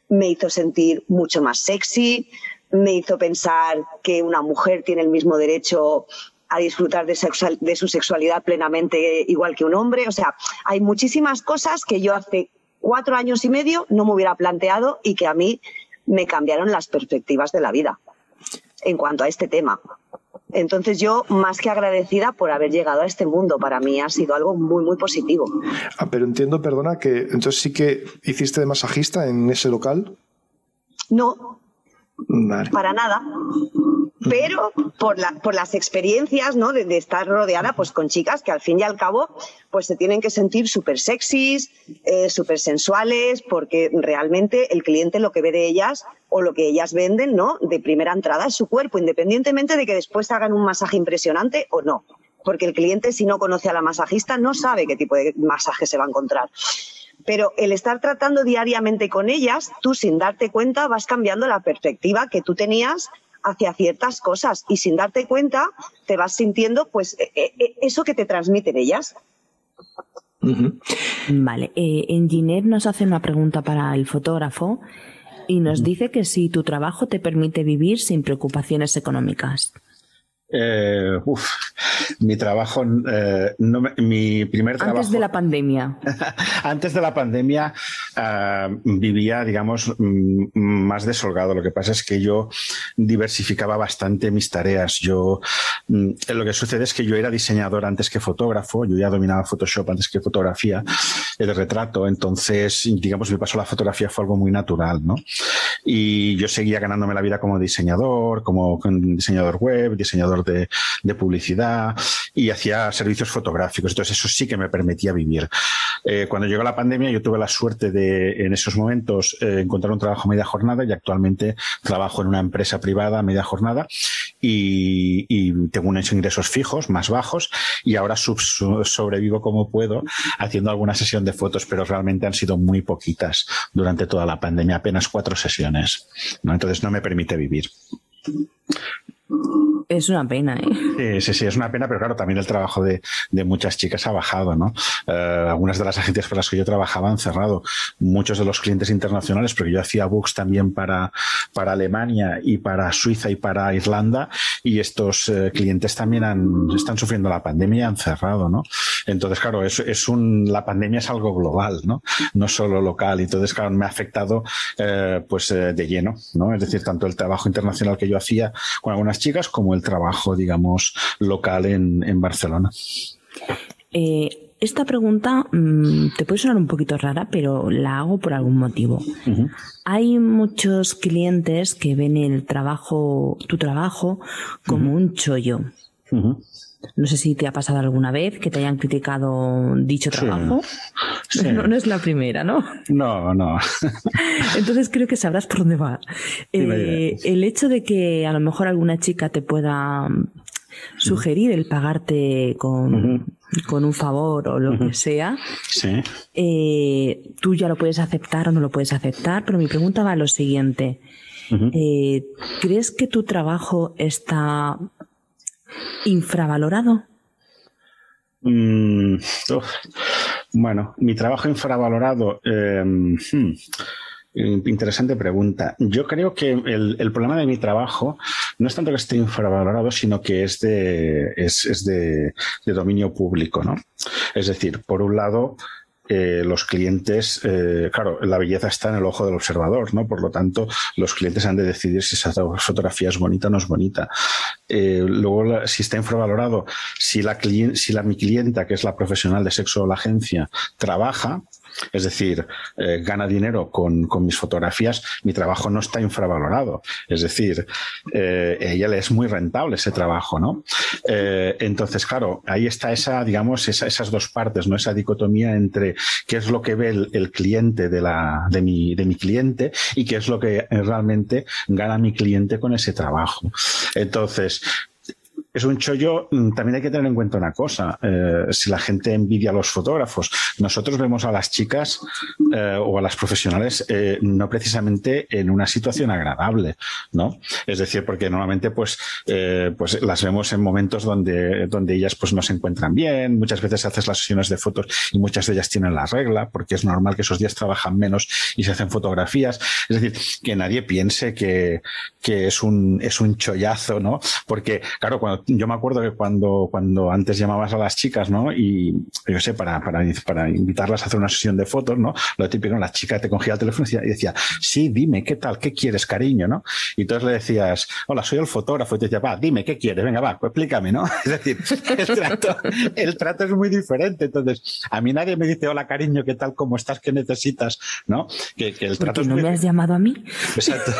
me hizo sentir mucho más sexy, me hizo pensar que una mujer tiene el mismo derecho a disfrutar de, de, su sexualidad plenamente igual que un hombre. O sea, hay muchísimas cosas que yo hace cuatro años y medio no me hubiera planteado y que a mí me cambiaron las perspectivas de la vida en cuanto a este tema. Entonces yo, más que agradecida por haber llegado a este mundo, para mí ha sido algo muy, muy positivo. Ah, pero entiendo, perdona, que entonces sí que hiciste de masajista en ese local. No, para nada pero por, la, por las experiencias ¿no? de, estar rodeada pues, con chicas que al fin y al cabo pues, se tienen que sentir súper sexys, eh, súper sensuales, porque realmente el cliente lo que ve de ellas o lo que ellas venden ¿no? de primera entrada es su cuerpo, independientemente de que después hagan un masaje impresionante o no. Porque el cliente, si no conoce a la masajista, no sabe qué tipo de masaje se va a encontrar pero el estar tratando diariamente con ellas, tú sin darte cuenta vas cambiando la perspectiva que tú tenías hacia ciertas cosas y sin darte cuenta te vas sintiendo pues e, e, e, eso que te transmiten ellas. Vale, eh, Engineer nos hace una pregunta para el fotógrafo y nos dice que si tu trabajo te permite vivir sin preocupaciones económicas. Eh, uf, mi trabajo, eh, no mi primer trabajo. Antes de la pandemia. antes de la pandemia vivía, digamos, mm, más desolgado. Lo que pasa es que yo diversificaba bastante mis tareas. Yo, mm, lo que sucede es que yo era diseñador antes que fotógrafo. Yo ya dominaba Photoshop antes que fotografía, el retrato. Entonces, digamos, mi paso a la fotografía fue algo muy natural, ¿no? Y yo seguía ganándome la vida como diseñador, como diseñador web, diseñador de, publicidad y hacía servicios fotográficos. Entonces eso sí que me permitía vivir. Eh, cuando llegó la pandemia yo tuve la suerte de en esos momentos eh, encontrar un trabajo a media jornada y actualmente trabajo en una empresa privada a media jornada y, tengo unos ingresos fijos más bajos y ahora sobrevivo como puedo haciendo alguna sesión de fotos, pero realmente han sido muy poquitas durante toda la pandemia, apenas cuatro sesiones. Entonces no me permite vivir. Es una pena, ¿eh? Sí, sí, es una pena, pero claro, también el trabajo de, muchas chicas ha bajado, ¿no? Eh, algunas de las agencias con las que yo trabajaba han cerrado. Muchos de los clientes internacionales, porque yo hacía books también para, para Alemania y para Suiza y para Irlanda, y estos eh, clientes también han, están sufriendo la pandemia y han cerrado, ¿no? Entonces, claro, es, es un, la pandemia es algo global, ¿no? No solo local. Entonces, claro, me ha afectado, eh, pues, de lleno, ¿no? Es decir, tanto el trabajo internacional que yo hacía con algunas chicas como el trabajo, digamos, local en, Barcelona. Eh, esta pregunta mm, te puede sonar un poquito rara, pero la hago por algún motivo. Hay muchos clientes que ven el trabajo, tu trabajo, como un chollo. No sé si te ha pasado alguna vez que te hayan criticado dicho trabajo. No, es la primera, ¿no? No, no. Entonces creo que sabrás por dónde va. Eh, el hecho de que a lo mejor alguna chica te pueda sugerir el pagarte con, un favor o lo que sea, eh, tú ya lo puedes aceptar o no lo puedes aceptar, pero mi pregunta va a lo siguiente. Eh, ¿Crees que tu trabajo está infravalorado? Mm, bueno, mi trabajo infravalorado. Em, hmm, interesante pregunta. Yo creo que el, problema de mi trabajo no es tanto que esté infravalorado, sino que es de, es, de, de dominio público, ¿no? Es decir, por un lado, eh, los clientes, eh, claro, la belleza está en el ojo del observador, ¿no? Por lo tanto, los clientes han de decidir si esa fotografía es bonita o no es bonita. Eh, luego, si está infravalorado, si la, si la mi clienta, que es la profesional de sexo o la agencia, trabaja, es decir, eh, gana dinero con, mis fotografías, mi trabajo no está infravalorado. Es decir, eh, ella le es muy rentable ese trabajo, ¿no? Eh, entonces, claro, ahí está esa, digamos, esas dos partes, ¿no? Esa dicotomía entre qué es lo que ve el, cliente de, la, de, mi, de mi cliente y qué es lo que realmente gana mi cliente con ese trabajo. Entonces, es un chollo, mm, también hay que tener en cuenta una cosa. Eh, si la gente envidia a los fotógrafos, nosotros vemos a las chicas eh, o a las profesionales eh, no precisamente en una situación agradable, ¿no? Es decir, porque normalmente pues, pues las vemos en momentos donde, donde ellas pues no se encuentran bien, muchas veces haces las sesiones de fotos y muchas de ellas tienen la regla, porque es normal que esos días trabajan menos y se hacen fotografías. Es decir, que nadie piense que, que es un, es un chollazo, ¿no? Porque, claro, cuando yo me acuerdo que cuando, cuando antes llamabas a las chicas, ¿no? Y yo sé, para, para, para invitarlas a hacer una sesión de fotos, ¿no? Lo típico, la chica te cogía el teléfono y decía, sí, dime, ¿qué tal? ¿Qué quieres, cariño? ¿no? Y entonces le decías, hola, soy el fotógrafo. Y te decía, va, dime, ¿qué quieres? Venga, va, pues explícame, ¿no? Es decir, el trato, el trato es muy diferente. Entonces, a mí nadie me dice, hola, cariño, ¿qué tal? ¿Cómo estás? ¿Qué necesitas? ¿No? Que, que el trato es no me has llamado a mí? Exacto.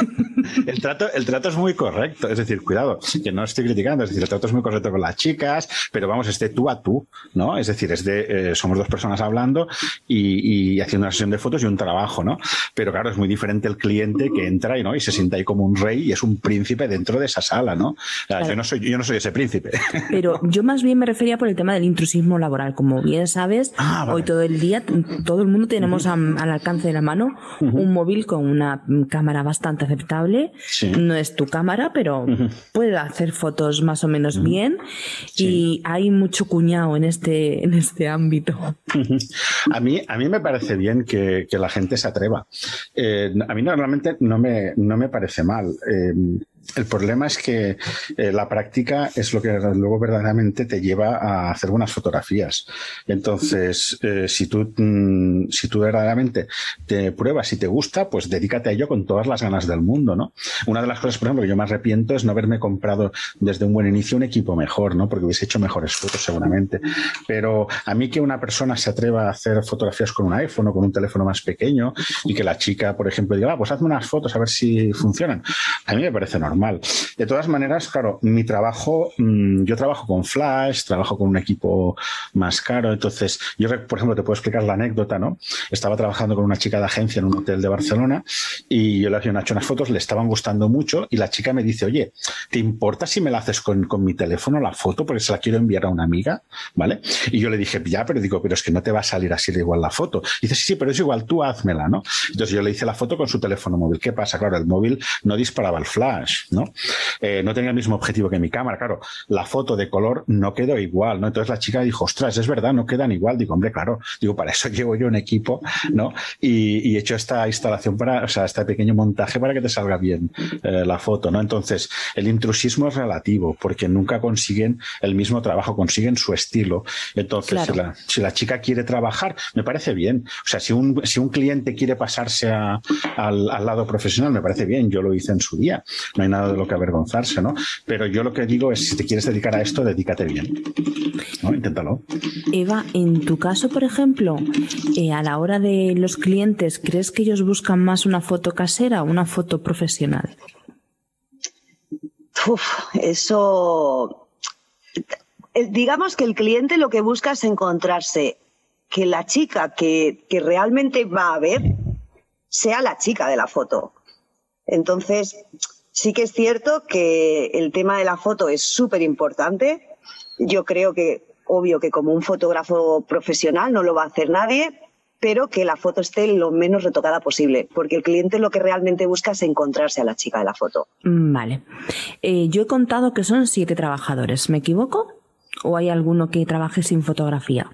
El trato, el trato es muy correcto. Es decir, cuidado, que no estoy criticando. Es decir, trato es muy correcto con las chicas, pero vamos, es de tú a tú, ¿no? Es decir, es de, eh, somos dos personas hablando y, haciendo una sesión de fotos y un trabajo, ¿no? Pero claro, es muy diferente el cliente que entra y, ¿no? y se sienta ahí como un rey y es un príncipe dentro de esa sala, ¿no? yo, no soy, yo no soy ese príncipe. Pero yo más bien me refería por el tema del intrusismo laboral. Como bien sabes, ah, hoy todo el día, todo el mundo tenemos al alcance de la mano un móvil con una cámara bastante aceptable. No es tu cámara, pero puede hacer fotos más o menos bien y hay mucho cuñado en este, en este ámbito. A mí, a mí me parece bien que, la gente se atreva. Eh, a mí normalmente no me, no me parece mal. Eh, el problema es que eh, la práctica es lo que luego verdaderamente te lleva a hacer buenas fotografías. Entonces, eh, si, tú, mm, si tú verdaderamente te pruebas y te gusta, pues dedícate a ello con todas las ganas del mundo, ¿no? Una de las cosas, por ejemplo, que yo me arrepiento es no haberme comprado desde un buen inicio un equipo mejor, ¿no? Porque hubiese hecho mejores fotos seguramente. Pero a mí que una persona se atreva a hacer fotografías con un iPhone o con un teléfono más pequeño y que la chica, por ejemplo, diga, ah, pues hazme unas fotos a ver si funcionan, a mí me parece normal De todas maneras, claro, mi trabajo, mm, yo trabajo con Flash, trabajo con un equipo más caro, entonces yo, por ejemplo, te puedo explicar la anécdota, ¿no? Estaba trabajando con una chica de agencia en un hotel de Barcelona y yo le había hecho unas fotos, le estaban gustando mucho y la chica me dice, oye, ¿te importa si me la haces con, mi teléfono la foto? Porque se la quiero enviar a una amiga, ¿vale? Y yo le dije, ya, pero digo, pero es que no te va a salir así de igual la foto. Y dice, sí, sí, pero es igual, tú házmela, ¿no? Entonces yo le hice la foto con su teléfono móvil. ¿Qué pasa? Claro, el móvil no disparaba el flash, ¿no? Eh, no tenía el mismo objetivo que mi cámara, claro, la foto de color no quedó igual, ¿no? Entonces la chica dijo, ostras, es verdad, no quedan igual. Digo, hombre, claro, digo, para eso llevo yo un equipo, ¿no? Y, he hecho esta instalación para, o sea, este pequeño montaje para que te salga bien eh, la foto, ¿no? Entonces, el intrusismo es relativo, porque nunca consiguen el mismo trabajo, consiguen su estilo. Entonces, si, la, chica quiere trabajar, me parece bien. O sea, si un, si un cliente quiere pasarse al, al lado profesional, me parece bien. Yo lo hice en su día. No hay nada de lo que avergonzarse, ¿no? Pero yo lo que digo es, si te quieres dedicar a esto, dedícate bien. ¿no? Inténtalo. Eva, en tu caso, por ejemplo, eh, a la hora de los clientes, ¿crees que ellos buscan más una foto casera o una foto profesional? Uf, eso digamos que el cliente lo que busca es encontrarse que la chica que, que realmente va a ver sea la chica de la foto. Entonces, sí que es cierto que el tema de la foto es súper importante. Yo creo que, obvio que como un fotógrafo profesional no lo va a hacer nadie, pero que la foto esté lo menos retocada posible, porque el cliente lo que realmente busca es encontrarse a la chica de la foto. Mm, vale. Eh, yo he contado que son siete trabajadores, ¿me equivoco? ¿O hay alguno que trabaje sin fotografía?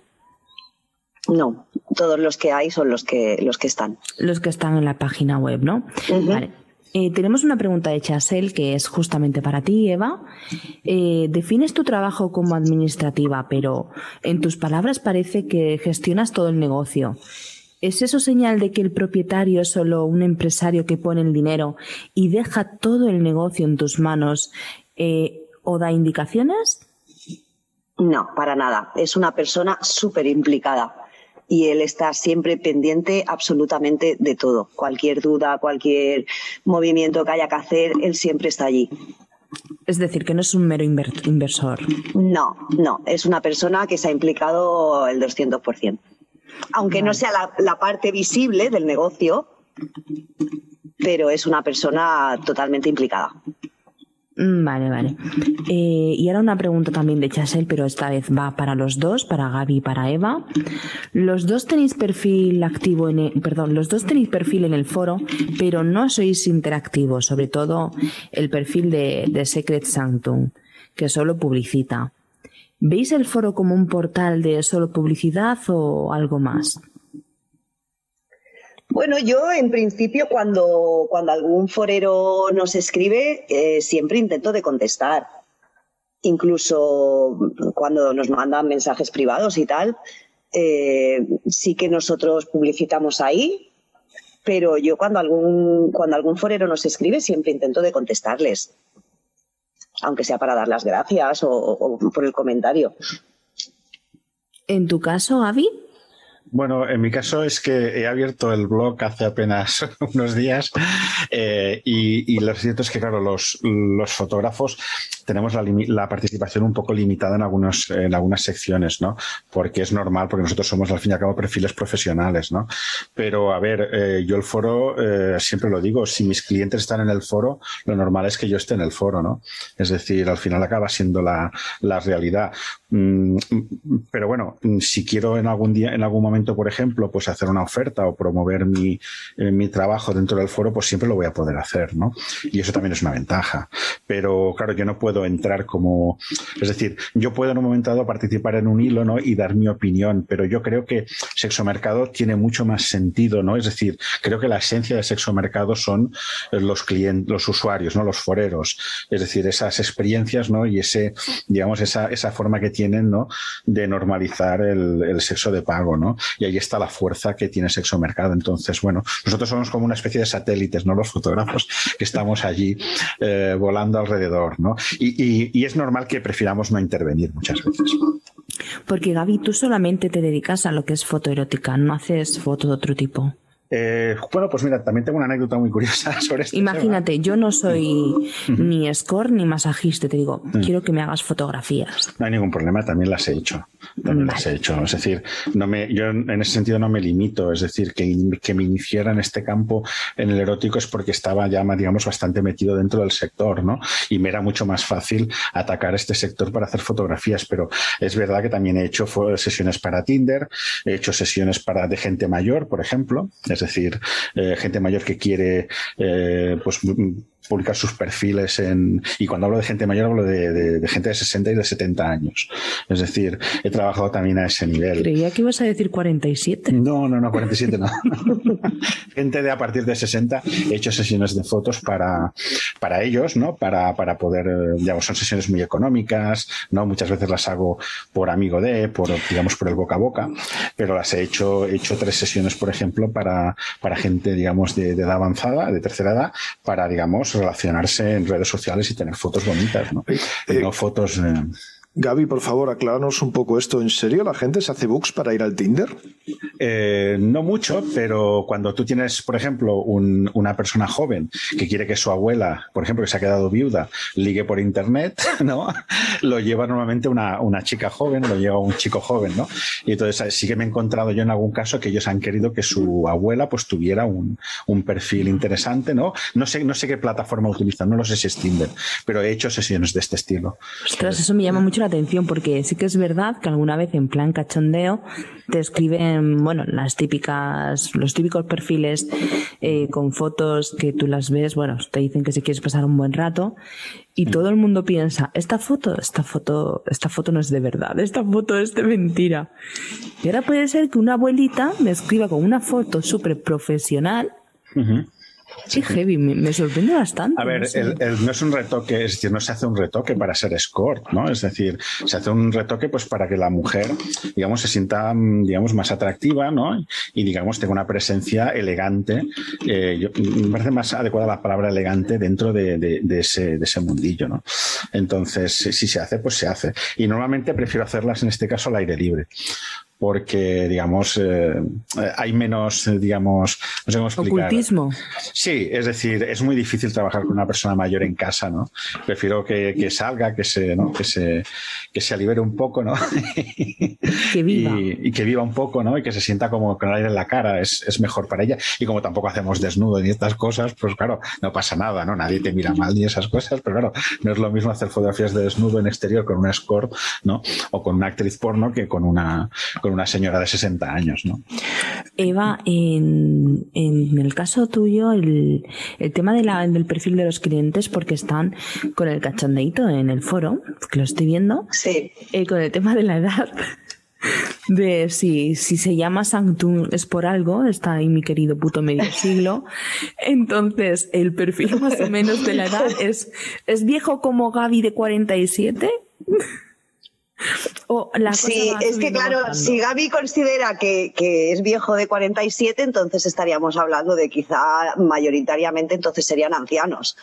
No, todos los que hay son los que, los que están. Los que están en la página web, ¿no? Vale. Eh, tenemos una pregunta de Chasel que es justamente para ti, Eva. Eh, defines tu trabajo como administrativa, pero en tus palabras parece que gestionas todo el negocio. ¿Es eso señal de que el propietario es solo un empresario que pone el dinero y deja todo el negocio en tus manos eh, o da indicaciones? No, para nada. Es una persona súper implicada y él está siempre pendiente absolutamente de todo. Cualquier duda, cualquier movimiento que haya que hacer, él siempre está allí. Es decir, que no es un mero inversor. No, no, es una persona que se ha implicado el 200%. Aunque no sea la parte visible del negocio, pero es una persona totalmente implicada. Mm, vale, vale. Eh, y ahora una pregunta también de Chasel, pero esta vez va para los dos, para Gaby y para Eva. Los dos tenéis perfil activo en el, perdón, los dos tenéis perfil en el foro, pero no sois interactivos, sobre todo el perfil de, de Secret Sanctum, que solo publicita. ¿Veis el foro como un portal de solo publicidad o algo más? Bueno, yo en principio cuando, cuando algún forero nos escribe, eh, siempre intento de contestar. Incluso cuando nos mandan mensajes privados y tal, eh, sí que nosotros publicitamos ahí, pero yo cuando algún, cuando algún forero nos escribe, siempre intento de contestarles. Aunque sea para dar las gracias o, o por el comentario. En tu caso, Avi, bueno, en mi caso es que he abierto el blog hace apenas unos días eh, y, y, lo cierto es que, claro, los, los fotógrafos tenemos la, participación un poco limitada en, algunos, en algunas secciones, ¿no? Porque es normal, porque nosotros somos al fin y al cabo perfiles profesionales, ¿no? Pero, a ver, eh, yo el foro, eh, siempre lo digo, si mis clientes están en el foro, lo normal es que yo esté en el foro, ¿no? Es decir, al final acaba siendo la, la realidad. Mm, pero bueno, si quiero en algún día, en algún momento, por ejemplo, pues hacer una oferta o promover mi, eh, mi trabajo dentro del foro, pues siempre lo voy a poder hacer, ¿no? Y eso también es una ventaja. Pero claro, yo no puedo entrar como, es decir, yo puedo en un momento dado participar en un hilo, ¿no? Y dar mi opinión, pero yo creo que sexo mercado tiene mucho más sentido, ¿no? Es decir, creo que la esencia de sexo mercado son los clientes, los usuarios, ¿no? Los foreros. Es decir, esas experiencias, ¿no? Y ese, digamos, esa, esa forma que tienen, ¿no? De normalizar el, el sexo de pago, ¿no? Y ahí está la fuerza que tiene sexo mercado. Entonces, bueno, nosotros somos como una especie de satélites, ¿no? Los fotógrafos que estamos allí eh, volando alrededor, ¿no? Y, y, es normal que prefiramos no intervenir muchas veces. Porque Gaby, tú solamente te dedicas a lo que es foto erótica, no haces foto de otro tipo. Eh, bueno, pues mira, también tengo una anécdota muy curiosa sobre esto. Imagínate, yo no soy ni score ni masajista, te digo, mm. quiero que me hagas fotografías. No hay ningún problema, también las he hecho. También las he hecho. Es decir, no me, yo en ese sentido no me limito. Es decir, que, que me iniciara en este campo, en el erótico, es porque estaba ya, digamos, bastante metido dentro del sector, ¿no? Y me era mucho más fácil atacar este sector para hacer fotografías. Pero es verdad que también he hecho sesiones para Tinder, he hecho sesiones para de gente mayor, por ejemplo es decir, eh, gente mayor que quiere eh, pues publicar sus perfiles en... Y cuando hablo de gente mayor hablo de, gente de 60 y de 70 años. Es decir, he trabajado también a ese nivel. Creía que ibas a decir 47. No, no, no, 47 no. gente de a partir de 60. He hecho sesiones de fotos para, para ellos, ¿no? Para, para poder, digamos, son sesiones muy económicas, ¿no? Muchas veces las hago por amigo de, por, digamos, por el boca a boca, pero las he hecho, he hecho tres sesiones, por ejemplo, para, para gente, digamos, de, de edad avanzada, de tercera edad, para, digamos, relacionarse en redes sociales y tener fotos bonitas, ¿no? Eh, no fotos. Gaby, por favor, acláranos un poco esto. ¿En serio la gente se hace books para ir al Tinder? Eh, no mucho, pero cuando tú tienes, por ejemplo, una persona joven que quiere que su abuela, por ejemplo, que se ha quedado viuda, ligue por internet, ¿no? Lo lleva normalmente una, una chica joven, lo lleva un chico joven, ¿no? Y entonces sí que me he encontrado yo en algún caso que ellos han querido que su abuela pues tuviera un, un perfil interesante, ¿no? No sé, no sé qué plataforma utilizan, no lo sé si es Tinder, pero he hecho sesiones de este estilo. Ostras, eso me llama mucho la atención porque sí que es verdad que alguna vez en plan cachondeo te escriben, bueno, las típicas, los típicos perfiles eh, con fotos que tú las ves, bueno, te dicen que si quieres pasar un buen rato y todo el mundo piensa, esta foto, esta foto, esta foto no es de verdad, esta foto es de mentira. Y ahora puede ser que una abuelita me escriba con una foto súper profesional Sí, heavy, me, sorprende bastante. A ver, no, es un retoque, es decir, no se hace un retoque para ser escort, ¿no? Es decir, se hace un retoque pues para que la mujer, digamos, se sienta, digamos, más atractiva, ¿no? Y, digamos, tenga una presencia elegante. Eh, me parece más adecuada la palabra elegante dentro de, de, ese, de ese mundillo, ¿no? Entonces, si se hace, pues se hace. Y normalmente prefiero hacerlas en este caso al aire libre porque, digamos, eh, hay menos, digamos, no sé cómo explicar. Ocultismo. Sí, es decir, es muy difícil trabajar con una persona mayor en casa, ¿no? Prefiero que, que salga, que se, ¿no? que se, que se libere un poco, ¿no? que viva. Y, que viva un poco, ¿no? Y que se sienta como con el aire en la cara, es, es mejor para ella. Y como tampoco hacemos desnudo ni estas cosas, pues claro, no pasa nada, ¿no? Nadie te mira mal ni esas cosas, pero claro, no es lo mismo hacer fotografías de desnudo en exterior con una escort, ¿no? O con una actriz porno que con una, una señora de 60 años, ¿no? Eva, en, el caso tuyo, el, tema de la, del perfil de los clientes, porque están con el cachondeito en el foro, que lo estoy viendo, sí. Eh, con el tema de la edad, de si, si se llama Sanctum es por algo, está ahí mi querido puto medio siglo. Entonces, el perfil más o menos de la edad es, ¿es viejo como Gaby de 47? Sí, es que claro, si Gaby considera que, es viejo de 47, entonces estaríamos hablando de quizá mayoritariamente entonces serían ancianos.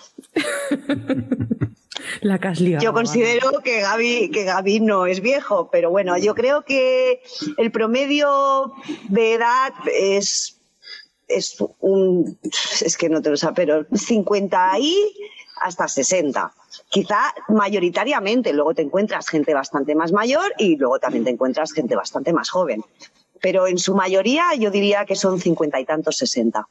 La Yo considero que Gaby, que Gaby no es viejo, pero bueno, yo creo que el promedio de edad es, es un, es que no te lo sé, pero 50 y hasta 60 quizá mayoritariamente, luego te encuentras gente bastante más mayor y luego también te encuentras gente bastante más joven. Pero en su mayoría yo diría que son cincuenta y tantos, sesenta.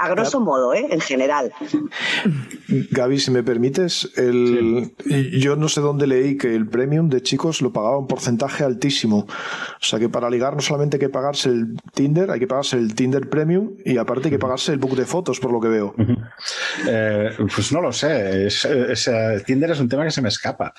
A grosso modo, ¿eh? en general. Gaby, si me permites, el, yo no sé dónde leí que el premium de chicos lo pagaba un porcentaje altísimo. O sea que para ligar no solamente hay que pagarse el Tinder, hay que pagarse el Tinder Premium y aparte hay que pagarse el book de fotos, por lo que veo. Eh, pues no lo sé. Tinder es un tema que se me escapa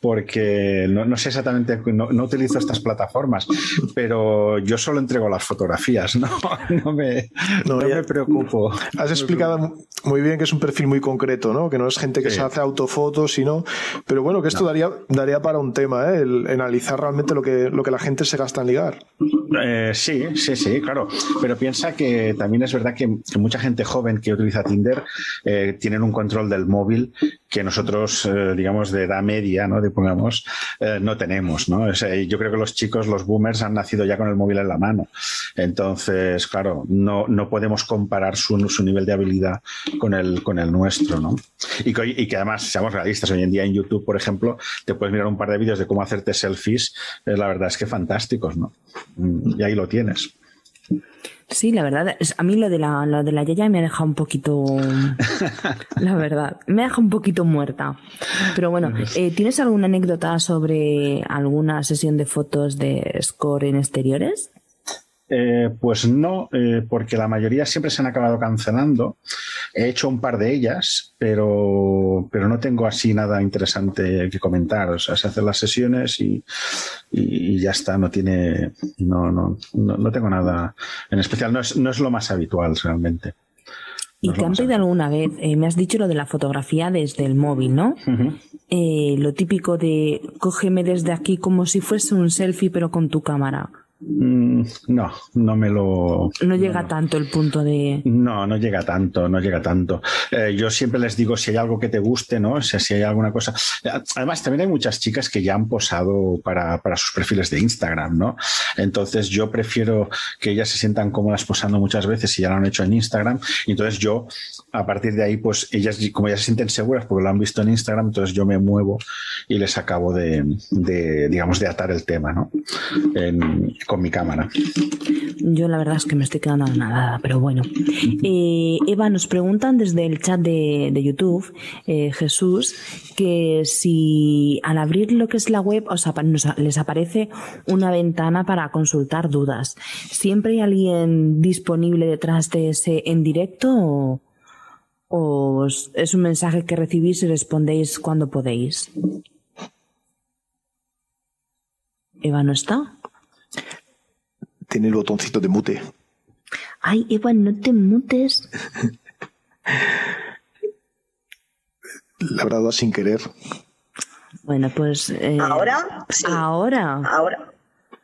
porque no, sé exactamente, no, utilizo estas plataformas, pero yo solo entrego las fotografías, no, no, me, no me preocupo Has explicado muy bien que es un perfil muy concreto, ¿no? Que no es gente que se hace autofotos, sino. Pero bueno, que esto daría, daría para un tema, ¿eh? El analizar realmente lo que, lo que la gente se gasta en ligar. Eh, sí, sí, sí, claro. Pero piensa que también es verdad que, mucha gente joven que utiliza Tinder eh, tienen un control del móvil que nosotros, eh, digamos, de edad media, ¿no? Digamos, no tenemos, ¿no? yo creo que los chicos, los boomers, han nacido ya con el móvil en la mano. Entonces, claro, no, no podemos comparar su, su nivel de habilidad con el, con el nuestro, ¿no? Y que, y que además, seamos realistas, hoy en día en YouTube, por ejemplo, te puedes mirar un par de vídeos de cómo hacerte selfies, la verdad es que fantásticos, ¿no? y ahí lo tienes. Sí, la verdad, a mí lo de la, lo de la Yaya me ha dejado un poquito, la verdad, me ha dejado un poquito muerta. Pero bueno, eh, ¿tienes alguna anécdota sobre alguna sesión de fotos de score en exteriores? Eh, pues no, eh, porque la mayoría siempre se han acabado cancelando. He hecho un par de ellas, pero, pero no tengo así nada interesante que comentar. O sea, se hacen las sesiones y, y, ya está, no tiene, no, no, no, tengo nada en especial. No es, no es lo más habitual realmente. ¿Y te han pedido alguna vez? Eh, me has dicho lo de la fotografía desde el móvil, ¿no? lo típico de cógeme desde aquí como si fuese un selfie, pero con tu cámara. Mm, no, no me lo. No llega tanto el punto de. No, no llega tanto, no llega tanto. Eh, yo siempre les digo si hay algo que te guste, ¿no? Si, si hay alguna cosa. Además, también hay muchas chicas que ya han posado para, para sus perfiles de Instagram, ¿no? Entonces yo prefiero que ellas se sientan cómodas posando muchas veces si ya lo han hecho en Instagram. Y entonces yo, a partir de ahí, pues ellas, como ya se sienten seguras porque lo han visto en Instagram, entonces yo me muevo y les acabo de, digamos, de atar el tema, ¿no? Con mi cámara. Yo la verdad es que me estoy quedando nada, pero bueno. Eh, Eva, nos preguntan desde el chat de, YouTube, eh, Jesús, que si al abrir lo que es la web os les aparece una ventana para consultar dudas. ¿Siempre hay alguien disponible detrás de ese en directo o, o es un mensaje que recibís y respondéis cuando podéis? Eva no está. Tiene el botoncito de mute. Ay, Eva, no te mutes. La verdad, sin querer. Bueno, pues. Eh, ¿Ahora? Ahora. Ahora.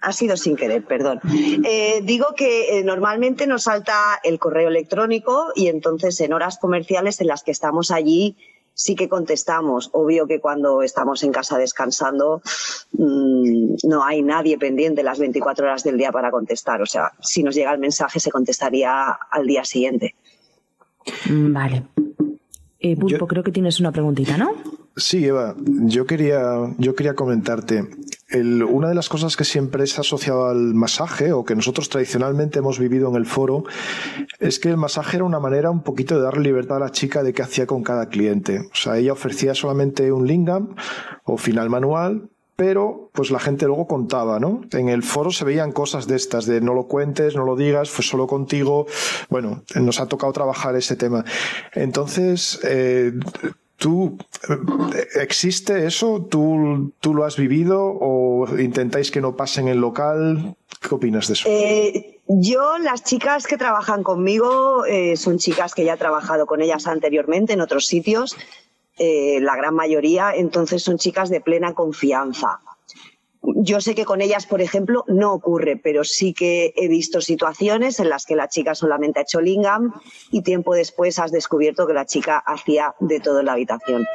Ha sido sin querer, perdón. Eh, digo que eh, normalmente nos salta el correo electrónico y entonces en horas comerciales en las que estamos allí sí que contestamos. Obvio que cuando estamos en casa descansando mm, no hay nadie pendiente las 24 horas del día para contestar. O sea, si nos llega el mensaje se contestaría al día siguiente. Vale. Eh, Pulpo, creo que tienes una preguntita, ¿no? Sí, Eva, yo quería, yo quería comentarte. una de las cosas que siempre es asociado al masaje, o que nosotros tradicionalmente hemos vivido en el foro, es que el masaje era una manera un poquito de darle libertad a la chica de qué hacía con cada cliente. O sea, ella ofrecía solamente un lingam o final manual, pero pues la gente luego contaba, ¿no? En el foro se veían cosas de estas, de no lo cuentes, no lo digas, fue solo contigo. Bueno, nos ha tocado trabajar ese tema. Entonces, eh, ¿Tú eh, existe eso? ¿Tú, ¿Tú lo has vivido o intentáis que no pase en el local? ¿Qué opinas de eso? Eh, yo, las chicas que trabajan conmigo son chicas que ya he trabajado con ellas anteriormente en otros sitios eh, la gran mayoría, entonces son chicas de plena confianza. Yo sé que con ellas, por ejemplo, no ocurre, pero sí que he visto situaciones en las que la chica solamente ha hecho lingam y tiempo después has descubierto que la chica hacía de todo en la habitación.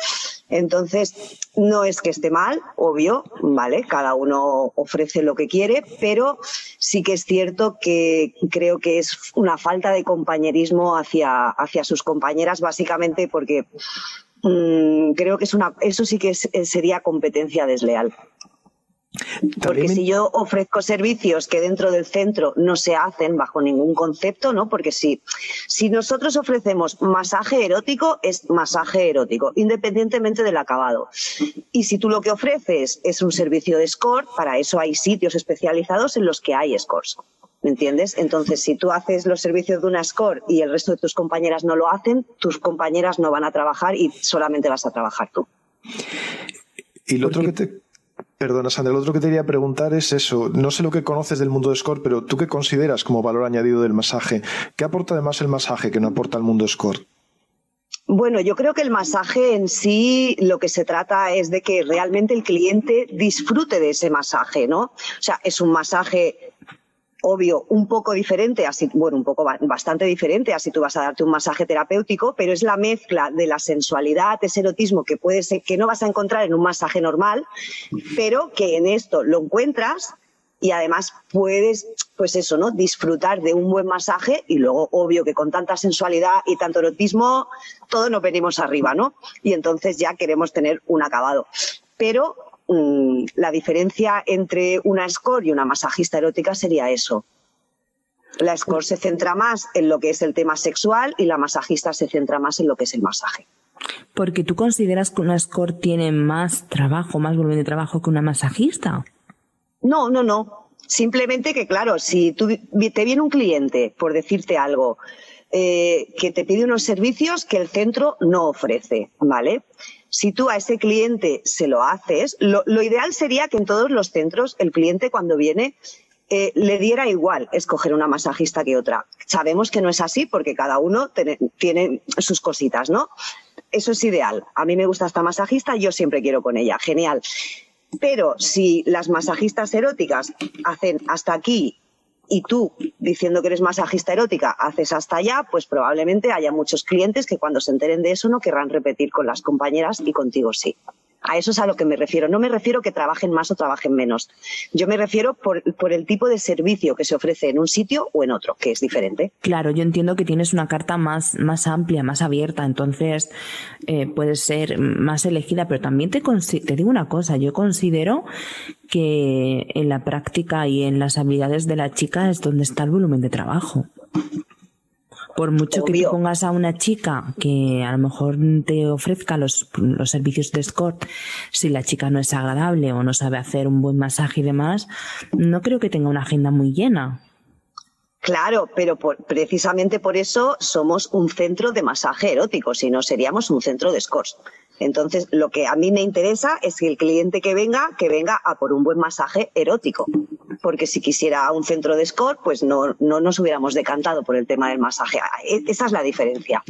Entonces, no es que esté mal, obvio, ¿vale? Cada uno ofrece lo que quiere, pero sí que es cierto que creo que es una falta de compañerismo hacia, hacia sus compañeras, básicamente porque Mm, creo que es una, eso sí que sería competencia desleal. Porque si yo ofrezco servicios que dentro del centro no se hacen bajo ningún concepto, ¿no? Porque si, si nosotros ofrecemos masaje erótico, es masaje erótico, independientemente del acabado. Y si tú lo que ofreces es un servicio de score, para eso hay sitios especializados en los que hay scores. ¿Me entiendes? Entonces, si tú haces los servicios de una score y el resto de tus compañeras no lo hacen, tus compañeras no van a trabajar y solamente vas a trabajar tú. Y lo otro que te. Perdona, Sandra, lo otro que te quería preguntar es eso. No sé lo que conoces del mundo de Score, pero ¿tú qué consideras como valor añadido del masaje? ¿Qué aporta además el masaje que no aporta el mundo Score? Bueno, yo creo que el masaje en sí lo que se trata es de que realmente el cliente disfrute de ese masaje, ¿no? O sea, es un masaje obvio, un poco diferente, así, bueno, un poco bastante diferente, así tú vas a darte un masaje terapéutico, pero es la mezcla de la sensualidad, ese erotismo que puede ser, que no vas a encontrar en un masaje normal, pero que en esto lo encuentras y además puedes, pues eso, ¿no? Disfrutar de un buen masaje y luego, obvio, que con tanta sensualidad y tanto erotismo, todo nos venimos arriba, ¿no? Y entonces ya queremos tener un acabado. Pero Mm, la diferencia entre una score y una masajista erótica sería eso. La score se centra más en lo que es el tema sexual y la masajista se centra más en lo que es el masaje. Porque tú consideras que una score tiene más trabajo, más volumen de trabajo que una masajista. No, no, no. Simplemente que, claro, si tú, te viene un cliente, por decirte algo, eh, que te pide unos servicios que el centro no ofrece, ¿vale? Si tú a ese cliente se lo haces, lo, ideal sería que en todos los centros el cliente cuando viene eh, le diera igual escoger una masajista que otra. Sabemos que no es así porque cada uno tiene sus cositas, ¿no? Eso es ideal. A mí me gusta esta masajista, yo siempre quiero con ella. Genial. Pero si las masajistas eróticas hacen hasta aquí y tú, diciendo que eres masajista erótica, haces hasta allá, pues probablemente haya muchos clientes que cuando se enteren de eso no querrán repetir con las compañeras y contigo sí. A eso es a lo que me refiero. No me refiero que trabajen más o trabajen menos. Yo me refiero por, el tipo de servicio que se ofrece en un sitio o en otro, que es diferente. Claro, yo entiendo que tienes una carta más, más amplia, más abierta, entonces eh, puedes ser más elegida, pero también te, te digo una cosa, yo considero que en la práctica y en las habilidades de la chica es donde está el volumen de trabajo. Por mucho que te pongas a una chica que a lo mejor te ofrezca los, los servicios de escort, si la chica no es agradable o no sabe hacer un buen masaje y demás, no creo que tenga una agenda muy llena. Claro, pero precisamente por eso somos un centro de masaje erótico, si no seríamos un centro de escorts. Entonces, lo que a mí me interesa es que el cliente que venga, que venga a por un buen masaje erótico. Porque si quisiera un centro de score, pues no, no nos hubiéramos decantado por el tema del masaje. E, esa es la diferencia.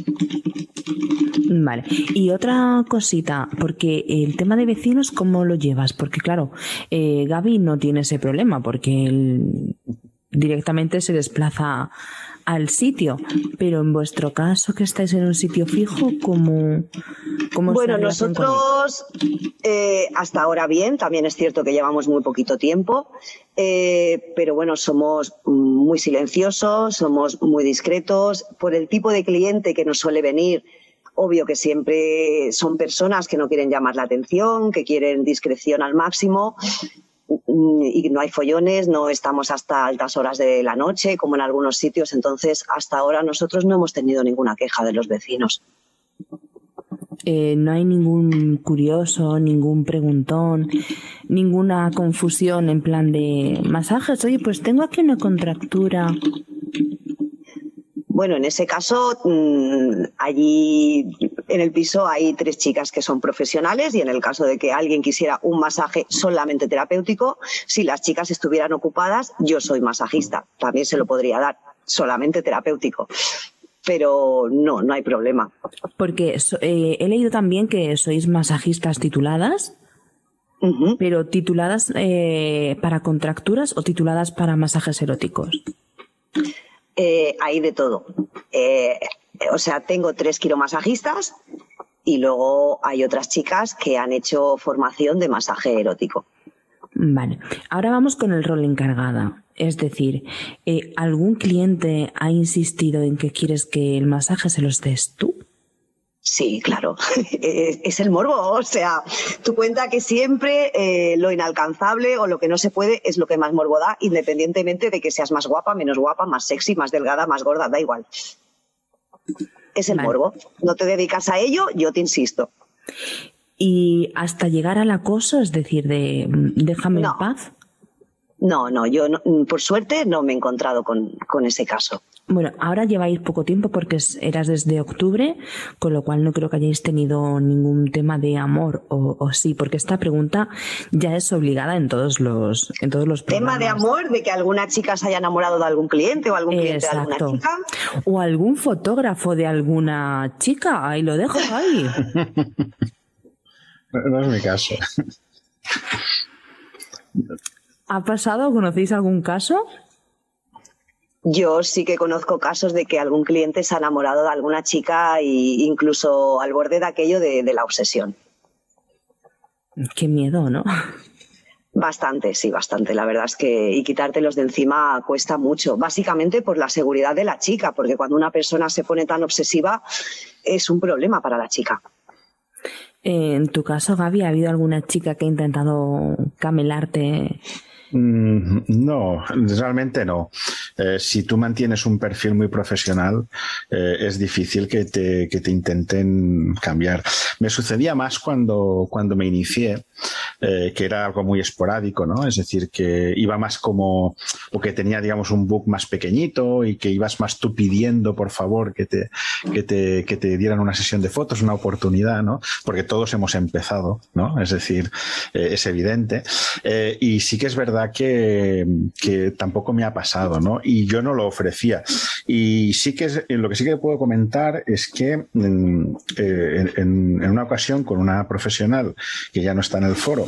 Vale. Y otra cosita, porque el tema de vecinos, ¿cómo lo llevas? Porque claro, eh, Gaby no tiene ese problema, porque él directamente se desplaza al sitio. Pero en vuestro caso, que estáis en un sitio fijo, ¿cómo, cómo Bueno, nosotros eh, hasta ahora bien, también es cierto que llevamos muy poquito tiempo, eh, pero bueno, somos muy silenciosos, somos muy discretos. Por el tipo de cliente que nos suele venir, obvio que siempre son personas que no quieren llamar la atención, que quieren discreción al máximo y no hay follones, no estamos hasta altas horas de la noche como en algunos sitios, entonces hasta ahora nosotros no hemos tenido ninguna queja de los vecinos. Eh, no hay ningún curioso, ningún preguntón, ninguna confusión en plan de masajes. Oye, pues tengo aquí una contractura. Bueno, en ese caso, mm, allí en el piso hay tres chicas que son profesionales y en el caso de que alguien quisiera un masaje solamente terapéutico, si las chicas estuvieran ocupadas, yo soy masajista, también se lo podría dar, solamente terapéutico. Pero no, no hay problema. Porque eh, he leído también que sois masajistas tituladas. Pero tituladas eh, para contracturas o tituladas para masajes eróticos eh, hay de todo. O sea, tengo tres quiromasajistas y luego hay otras chicas que han hecho formación de masaje erótico. Vale, ahora vamos con el rol encargada. Es decir, eh, ¿algún cliente ha insistido en que quieres que el masaje se los des tú? Sí, claro, es el morbo. O sea, tú cuenta que siempre eh, lo inalcanzable o lo que no se puede es lo que más morbo da, independientemente de que seas más guapa, menos guapa, más sexy, más delgada, más gorda, da igual. Es el morbo. No te dedicas a ello, yo te insisto. ¿Y hasta llegar al acoso, es decir, de déjame en paz? No, no, yo por suerte no me he encontrado con, con ese caso. Bueno, ahora lleváis poco tiempo porque eras desde octubre, con lo cual no creo que hayáis tenido ningún tema de amor o, sí, porque esta pregunta ya es obligada en todos los en todos los Tema de amor, de que alguna chica se haya enamorado de algún cliente o algún cliente de alguna chica. O algún fotógrafo de alguna chica, ahí lo dejo ahí. no es mi caso. ¿Ha pasado? ¿Conocéis algún caso? Yo sí que conozco casos de que algún cliente se ha enamorado de alguna chica e incluso al borde de aquello de, la obsesión. Qué miedo, ¿no? Bastante, sí, bastante. La verdad es que y quitártelos de encima cuesta mucho, básicamente por la seguridad de la chica, porque cuando una persona se pone tan obsesiva es un problema para la chica. En tu caso, Gaby, ¿ha habido alguna chica que ha intentado camelarte no, realmente no. Eh, si tú mantienes un perfil muy profesional, eh, es difícil que te, que te, intenten cambiar. Me sucedía más cuando, cuando me inicié, eh, que era algo muy esporádico, ¿no? Es decir, que iba más como, o que tenía, digamos, un book más pequeñito y que ibas más tú pidiendo, por favor, que te, que te, que te dieran una sesión de fotos, una oportunidad, ¿no? Porque todos hemos empezado, ¿no? Es decir, es evidente. y sí que es verdad que, tampoco me ha pasado, ¿no? Y yo no lo ofrecía. Y sí que es, lo que sí que puedo comentar es que mm, eh, en, una ocasión con una profesional que ya no está en el foro,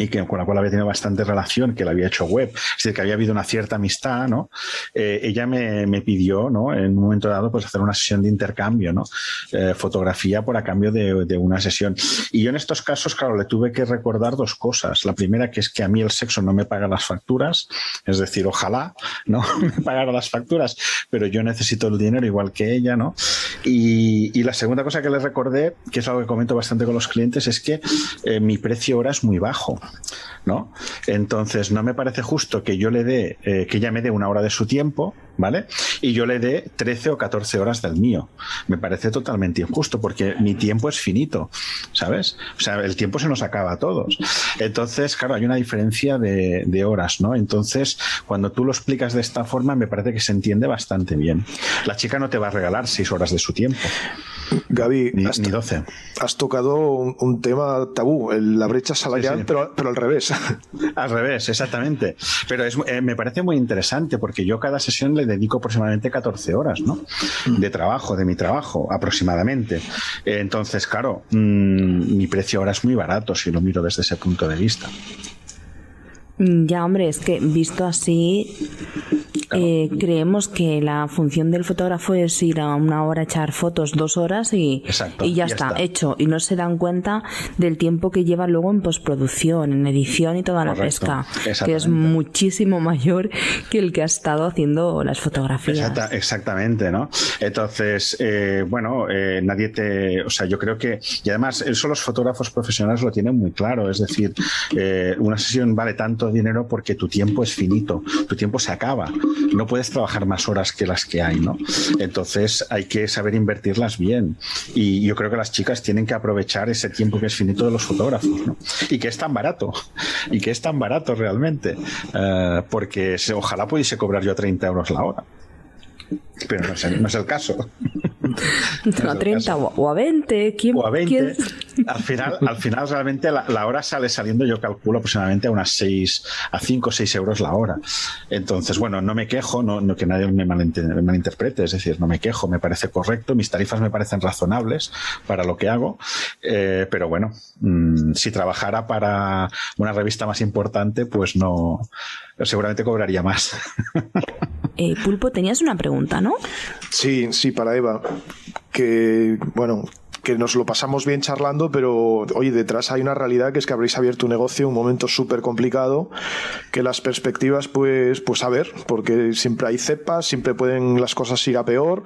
y que, con la cual había tenido bastante relación, que la había hecho web, es decir, que había habido una cierta amistad, ¿no? Eh, ella me, me, pidió, ¿no? En un momento dado, pues hacer una sesión de intercambio, ¿no? Eh, fotografía por a cambio de, de, una sesión. Y yo en estos casos, claro, le tuve que recordar dos cosas. La primera, que es que a mí el sexo no me paga las facturas, es decir, ojalá, ¿no? me pagara las facturas, pero yo necesito el dinero igual que ella, ¿no? Y, y la segunda cosa que le recordé, que es algo que comento bastante con los clientes, es que eh, mi precio ahora es muy bajo. ¿No? Entonces, no me parece justo que yo le dé, eh, que ella me dé una hora de su tiempo, ¿vale? Y yo le dé 13 o 14 horas del mío. Me parece totalmente injusto porque mi tiempo es finito, ¿sabes? O sea, el tiempo se nos acaba a todos. Entonces, claro, hay una diferencia de, de horas, ¿no? Entonces, cuando tú lo explicas de esta forma, me parece que se entiende bastante bien. La chica no te va a regalar 6 horas de su tiempo. Gaby, ni, has, ni 12. has tocado un, un, tema tabú, el, la brecha salarial, sí, sí. Pero, pero, al revés. Al revés, exactamente. Pero es, eh, me parece muy interesante porque yo cada sesión le dedico aproximadamente 14 horas ¿no? de trabajo, de mi trabajo, aproximadamente. Entonces, claro, mmm, mi precio ahora es muy barato si lo miro desde ese punto de vista. Ya, hombre, es que visto así, eh, creemos que la función del fotógrafo es ir a una hora a echar fotos, dos horas y, Exacto, y ya, ya está, está, hecho. Y no se dan cuenta del tiempo que lleva luego en postproducción, en edición y toda Correcto, la pesca, que es muchísimo mayor que el que ha estado haciendo las fotografías. Exacta, exactamente, ¿no? Entonces, eh, bueno, eh, nadie te. O sea, yo creo que. Y además, eso los fotógrafos profesionales lo tienen muy claro. Es decir, eh, una sesión vale tanto dinero porque tu tiempo es finito, tu tiempo se acaba no puedes trabajar más horas que las que hay, ¿no? Entonces hay que saber invertirlas bien. Y yo creo que las chicas tienen que aprovechar ese tiempo que es finito de los fotógrafos, ¿no? Y que es tan barato, y que es tan barato realmente, uh, porque ojalá pudiese cobrar yo 30 euros la hora. Pero no es el, no es el caso. No, a 30 o, a 20. ¿Quién, o a 20. ¿quién? Al final, al final realmente la, la, hora sale saliendo, yo calculo aproximadamente a unas 6, a 5 o 6 euros la hora. Entonces, bueno, no me quejo, no, no que nadie me, malinter, me, malinterprete, es decir, no me quejo, me parece correcto, mis tarifas me parecen razonables para lo que hago, eh, pero bueno, mmm, si trabajara para una revista más importante, pues no, seguramente cobraría más. Eh, Pulpo, tenías una pregunta, ¿no? Sí, sí, para Eva. Que, bueno, que nos lo pasamos bien charlando, pero oye, detrás hay una realidad que es que habréis abierto un negocio, un momento súper complicado, que las perspectivas, pues, pues a ver, porque siempre hay cepas, siempre pueden las cosas ir a peor,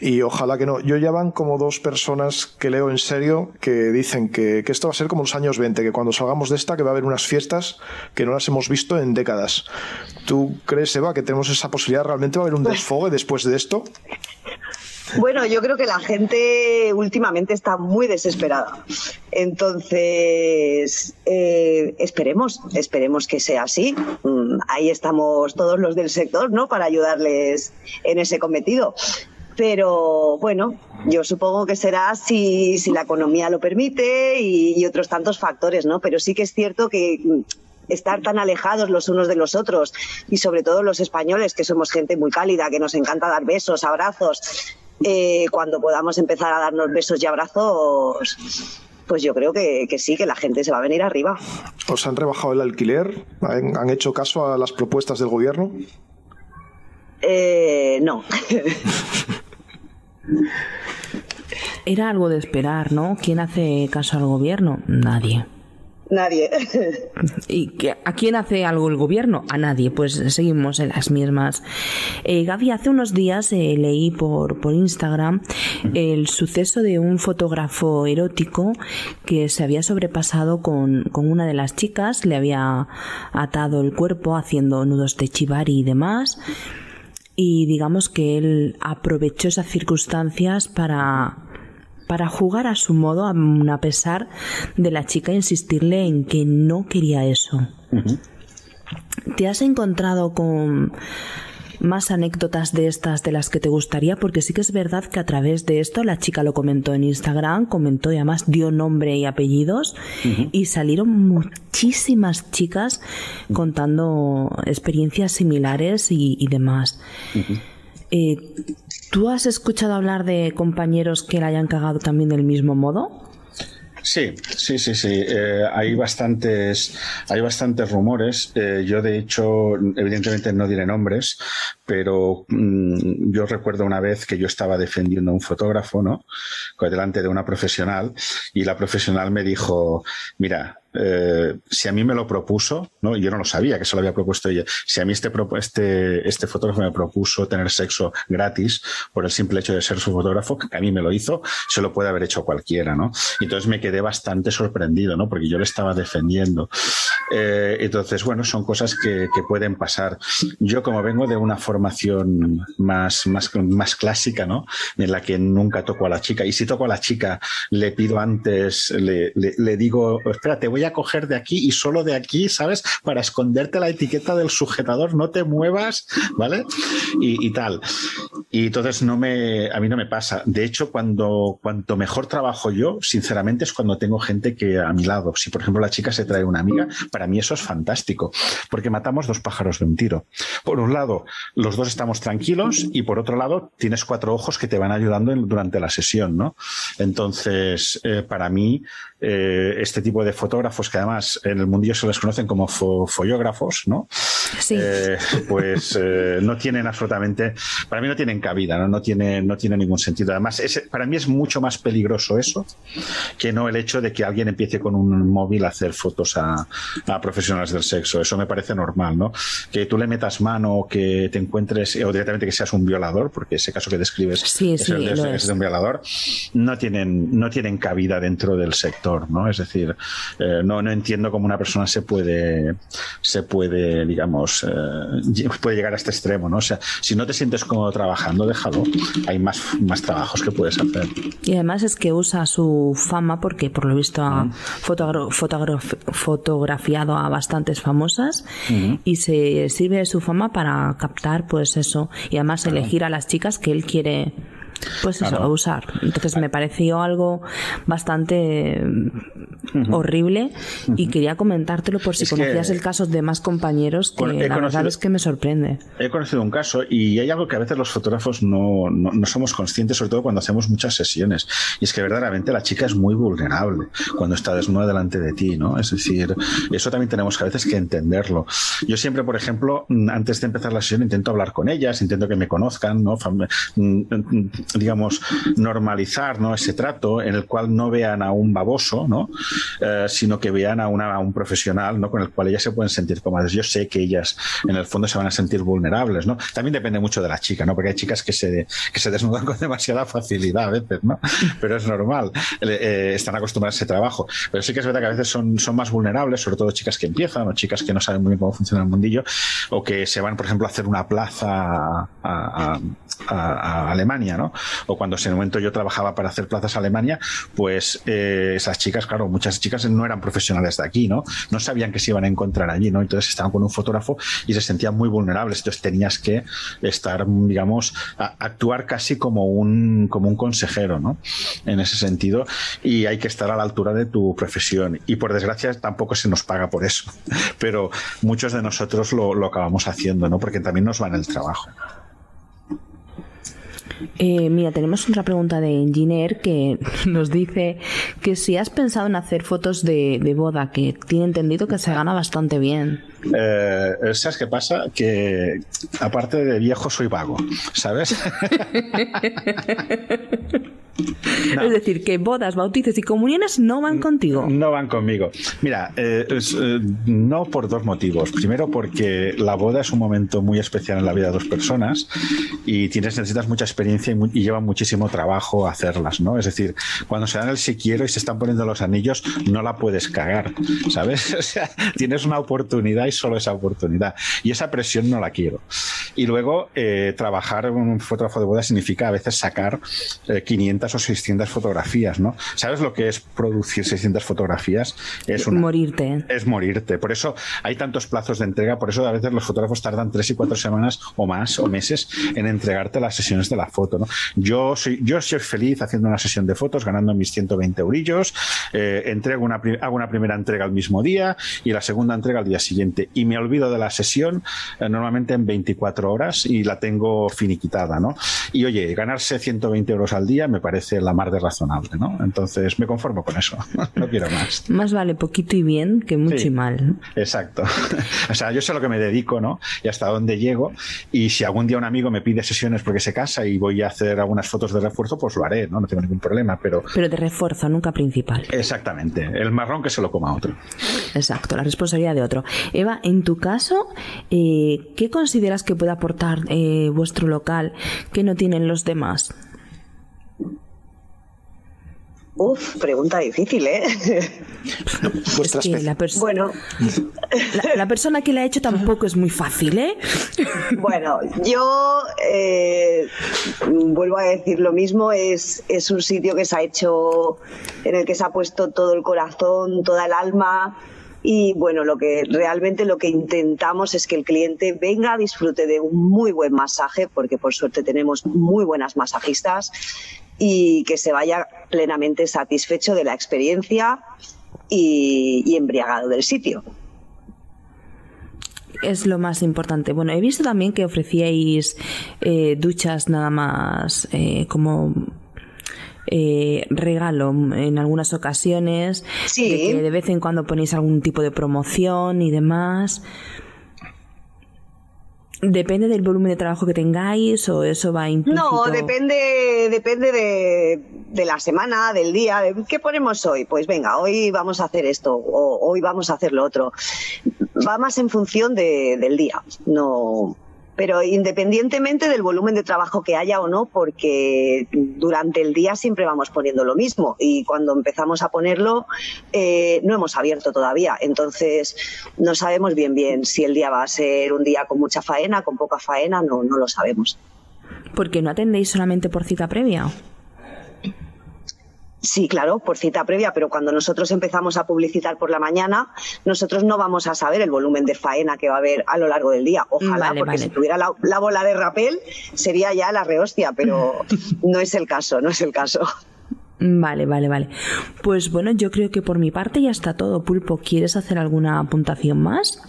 y ojalá que no. Yo ya van como dos personas que leo en serio que dicen que, que esto va a ser como los años 20, que cuando salgamos de esta, que va a haber unas fiestas que no las hemos visto en décadas. ¿Tú crees, Eva, que tenemos esa posibilidad? ¿Realmente va a haber un desfogue después de esto? Bueno, yo creo que la gente últimamente está muy desesperada. Entonces, eh, esperemos, esperemos que sea así. Mm, ahí estamos todos los del sector, ¿no? Para ayudarles en ese cometido. Pero bueno, yo supongo que será si, si la economía lo permite y, y otros tantos factores, ¿no? Pero sí que es cierto que estar tan alejados los unos de los otros y sobre todo los españoles que somos gente muy cálida, que nos encanta dar besos, abrazos, eh, cuando podamos empezar a darnos besos y abrazos, pues yo creo que, que, sí, que la gente se va a venir arriba. ¿Os han rebajado el alquiler? ¿Han, han hecho caso a las propuestas del gobierno? Eh, no. Era algo de esperar, ¿no? ¿Quién hace caso al gobierno? Nadie. Nadie. ¿Y que, a quién hace algo el gobierno? A nadie. Pues seguimos en las mismas. Eh, Gaby, hace unos días eh, leí por, por Instagram el suceso de un fotógrafo erótico que se había sobrepasado con, con una de las chicas, le había atado el cuerpo haciendo nudos de chivari y demás. Y digamos que él aprovechó esas circunstancias para para jugar a su modo a pesar de la chica insistirle en que no quería eso. Uh -huh. ¿Te has encontrado con más anécdotas de estas de las que te gustaría? Porque sí que es verdad que a través de esto la chica lo comentó en Instagram, comentó y además dio nombre y apellidos uh -huh. y salieron muchísimas chicas contando experiencias similares y, y demás. Uh -huh. eh, ¿Tú has escuchado hablar de compañeros que la hayan cagado también del mismo modo? Sí, sí, sí, sí. Eh, hay bastantes, hay bastantes rumores. Eh, yo, de hecho, evidentemente no diré nombres, pero mm, yo recuerdo una vez que yo estaba defendiendo a un fotógrafo, ¿no? Delante de una profesional y la profesional me dijo, mira, eh, si a mí me lo propuso, ¿no? yo no lo sabía que se lo había propuesto ella, si a mí este, este, este fotógrafo me propuso tener sexo gratis por el simple hecho de ser su fotógrafo, que a mí me lo hizo, se lo puede haber hecho cualquiera, ¿no? Entonces me quedé bastante sorprendido, ¿no? Porque yo le estaba defendiendo. Eh, entonces, bueno, son cosas que, que, pueden pasar. Yo, como vengo de una formación más, más, más clásica, ¿no? En la que nunca toco a la chica, y si toco a la chica, le pido antes, le, le, le digo, espérate, voy a coger de aquí y solo de aquí, ¿sabes? Para esconderte la etiqueta del sujetador, no te muevas, ¿vale? Y, y tal. Y entonces no me, a mí no me pasa. De hecho, cuando, cuanto mejor trabajo yo, sinceramente, es cuando tengo gente que a mi lado. Si, por ejemplo, la chica se trae una amiga, para mí eso es fantástico, porque matamos dos pájaros de un tiro. Por un lado, los dos estamos tranquilos y por otro lado, tienes cuatro ojos que te van ayudando durante la sesión, ¿no? Entonces, eh, para mí, eh, este tipo de fotógrafos que además en el mundillo se les conocen como follógrafos, ¿no? Sí. Eh, pues eh, no tienen absolutamente, para mí no tienen cabida, ¿no? No tiene, no tiene ningún sentido. Además, para mí es mucho más peligroso eso que no el hecho de que alguien empiece con un móvil a hacer fotos a, a profesionales del sexo. Eso me parece normal, ¿no? Que tú le metas mano, que te encuentres, o directamente que seas un violador, porque ese caso que describes sí, es sí, el de, es de un violador, no tienen, no tienen cabida dentro del sector. ¿No? Es decir, eh, no, no entiendo cómo una persona se puede, se puede, digamos, eh, puede llegar a este extremo, ¿no? O sea, si no te sientes cómodo trabajando, déjalo. Hay más, más trabajos que puedes hacer. Y además es que usa su fama porque por lo visto ha fotografiado a bastantes famosas y se sirve de su fama para captar pues eso y además elegir a las chicas que él quiere pues eso, a usar. Entonces me pareció algo bastante horrible y quería comentártelo por si conocías el caso de más compañeros que la verdad es que me sorprende. He conocido un caso y hay algo que a veces los fotógrafos no, no, somos conscientes, sobre todo cuando hacemos muchas sesiones. Y es que verdaderamente la chica es muy vulnerable cuando está desnuda delante de ti, ¿no? Es decir, eso también tenemos que a veces que entenderlo. Yo siempre, por ejemplo, antes de empezar la sesión intento hablar con ellas, intento que me conozcan, ¿no? Digamos, normalizar ¿no? ese trato en el cual no vean a un baboso, ¿no? Eh, sino que vean a, una, a, un profesional ¿no? con el cual ellas se pueden sentir cómodas. Yo sé que ellas en el fondo se van a sentir vulnerables. ¿no? También depende mucho de la chica, ¿no? porque hay chicas que se, que se desnudan con demasiada facilidad a veces, ¿no? pero es normal. Eh, están acostumbradas a ese trabajo. Pero sí que es verdad que a veces son, son más vulnerables, sobre todo chicas que empiezan o chicas que no saben muy bien cómo funciona el mundillo o que se van, por ejemplo, a hacer una plaza a, a, a Alemania, ¿no? O cuando en ese momento yo trabajaba para hacer plazas a Alemania, pues eh, esas chicas, claro, muchas chicas no eran profesionales de aquí, ¿no? No sabían que se iban a encontrar allí, ¿no? Entonces estaban con un fotógrafo y se sentían muy vulnerables. Entonces tenías que estar, digamos, actuar casi como un, como un consejero, ¿no? En ese sentido. Y hay que estar a la altura de tu profesión. Y por desgracia tampoco se nos paga por eso. Pero muchos de nosotros lo, lo acabamos haciendo, ¿no? Porque también nos va en el trabajo. Eh, mira, tenemos otra pregunta de Engineer que nos dice que si has pensado en hacer fotos de, de boda, que tiene entendido que se gana bastante bien. Eh, ¿Sabes qué pasa? Que aparte de viejo soy vago, ¿sabes? No. Es decir, que bodas, bautizos y comuniones no van contigo. No van conmigo. Mira, eh, es, eh, no por dos motivos. Primero, porque la boda es un momento muy especial en la vida de dos personas y tienes, necesitas mucha experiencia y, y lleva muchísimo trabajo hacerlas, ¿no? Es decir, cuando se dan el si quiero y se están poniendo los anillos, no la puedes cagar, ¿sabes? O sea, tienes una oportunidad y solo esa oportunidad. Y esa presión no la quiero. Y luego, eh, trabajar un fotógrafo de boda significa a veces sacar 500 o 600 fotografías, ¿no? ¿Sabes lo que es producir 600 fotografías? Es una, morirte. Es morirte. Por eso hay tantos plazos de entrega, por eso a veces los fotógrafos tardan tres y cuatro semanas o más o meses en entregarte las sesiones de la foto, ¿no? Yo soy, yo soy feliz haciendo una sesión de fotos, ganando mis 120 eurillos, eh, entrego una, hago una primera entrega el mismo día y la segunda entrega al día siguiente. Y me olvido de la sesión eh, normalmente en 24 horas y la tengo finiquitada, ¿no? Y oye, ganarse 120 euros al día me parece parece la mar de razonable, ¿no? Entonces me conformo con eso, no quiero más. Más vale poquito y bien que mucho y mal. Exacto. o sea, yo sé a lo que me dedico, ¿no? Y hasta dónde llego. Y si algún día un amigo me pide sesiones porque se casa y voy a hacer algunas fotos de refuerzo, pues lo haré, ¿no? No tengo ningún problema, pero... Pero de refuerzo, nunca principal. Exactamente. El marrón que se lo coma otro. Exacto, la responsabilidad de otro. Eva, en tu caso, eh, ¿qué consideras que puede aportar eh, vuestro local que no tienen los demás? Uf, pregunta difícil, ¿eh? la bueno, la, persona que la ha hecho tampoco es muy fácil, ¿eh? Bueno, yo eh, vuelvo a decir lo mismo, es, es un sitio que se ha hecho, en el que se ha puesto todo el corazón, toda el alma, y bueno, lo que realmente lo que intentamos es que el cliente venga, disfrute de un muy buen masaje, porque por suerte tenemos muy buenas masajistas y que se vaya plenamente satisfecho de la experiencia y, embriagado del sitio. Es lo más importante. Bueno, he visto también que ofrecíais eh, duchas nada más eh, como eh, regalo en algunas ocasiones. Sí. De que de vez en cuando ponéis algún tipo de promoción y demás. ¿Depende del volumen de trabajo que tengáis o eso va implícito? No, depende, depende de, la semana, del día. ¿Qué ponemos hoy? Pues venga, hoy vamos a hacer esto o hoy vamos a hacer lo otro. Va más en función del día. No, pero independientemente del volumen de trabajo que haya o no, porque durante el día siempre vamos poniendo lo mismo y cuando empezamos a ponerlo eh, no hemos abierto todavía, entonces no sabemos bien bien si el día va a ser un día con mucha faena, con poca faena, no, no lo sabemos. ¿Por qué no atendéis solamente por cita previa? Sí, claro, por cita previa, pero cuando nosotros empezamos a publicitar por la mañana, nosotros no vamos a saber el volumen de faena que va a haber a lo largo del día. Ojalá, porque si tuviera la, bola de rapel sería ya la rehostia, pero no es el caso, no es el caso. Vale, vale, vale. Pues bueno, yo creo que por mi parte ya está todo. Pulpo, ¿quieres hacer alguna apuntación más?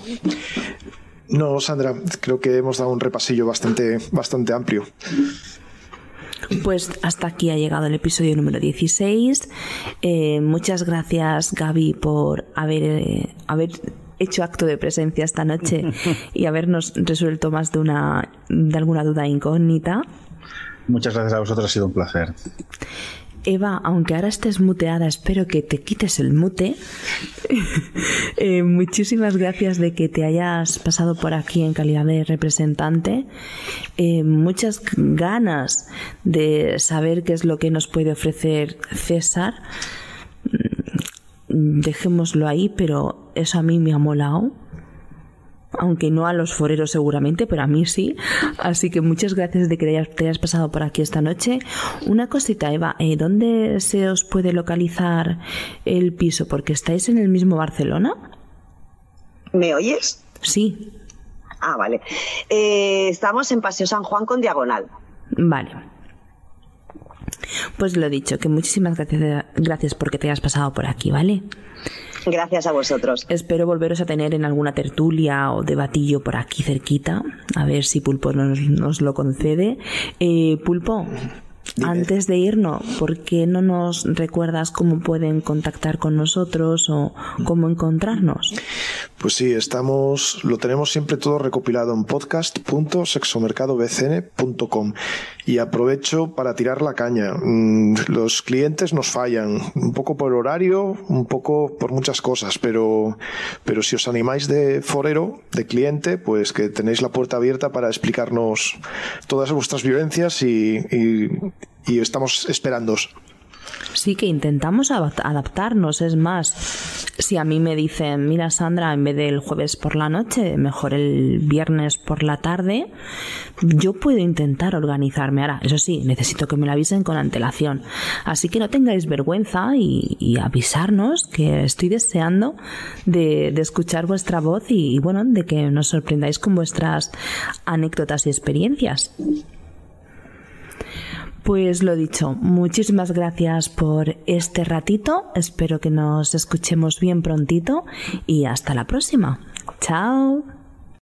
No, Sandra, creo que hemos dado un repasillo bastante, bastante amplio. Pues hasta aquí ha llegado el episodio número 16. Eh, muchas gracias, Gaby, por haber, eh, haber hecho acto de presencia esta noche y habernos resuelto más de una de alguna duda incógnita. Muchas gracias a vosotros, ha sido un placer. Eva, aunque ahora estés muteada, espero que te quites el mute. Eh, muchísimas gracias de que te hayas pasado por aquí en calidad de representante. Eh, muchas ganas de saber qué es lo que nos puede ofrecer César. Mm, dejémoslo ahí, pero eso a mí me ha molado aunque no a los foreros seguramente, pero a mí sí. Así que muchas gracias de que te hayas, pasado por aquí esta noche. Una cosita, Eva, eh, ¿dónde se os puede localizar el piso? Porque estáis en el mismo Barcelona. ¿Me oyes? Sí. Ah, vale. Eh, estamos en Paseo San Juan con Diagonal. Vale. Pues lo dicho, que muchísimas gracias, gracias porque te hayas pasado por aquí, ¿vale? Gracias a vosotros. Espero volveros a tener en alguna tertulia o debatillo por aquí cerquita, a ver si Pulpo nos, lo concede. Eh, Pulpo, antes de irnos, ¿por qué no nos recuerdas cómo pueden contactar con nosotros o cómo encontrarnos? Pues sí, estamos, lo tenemos siempre todo recopilado en podcast.sexomercadobcn.com y aprovecho para tirar la caña. Mm, los clientes nos fallan, un poco por horario, un poco por muchas cosas, pero, pero si os animáis de forero, de cliente, pues que tenéis la puerta abierta para explicarnos todas vuestras vivencias y, y estamos esperándos. Sí que intentamos adaptarnos, es más, si a mí me dicen, mira Sandra, en vez del jueves por la noche, mejor el viernes por la tarde, yo puedo intentar organizarme. Ahora, eso sí, necesito que me lo avisen con antelación. Así que no tengáis vergüenza y, avisarnos que estoy deseando de, escuchar vuestra voz y bueno, de que nos sorprendáis con vuestras anécdotas y experiencias. Pues lo dicho, muchísimas gracias por este ratito. Espero que nos escuchemos bien prontito y hasta la próxima. Chao.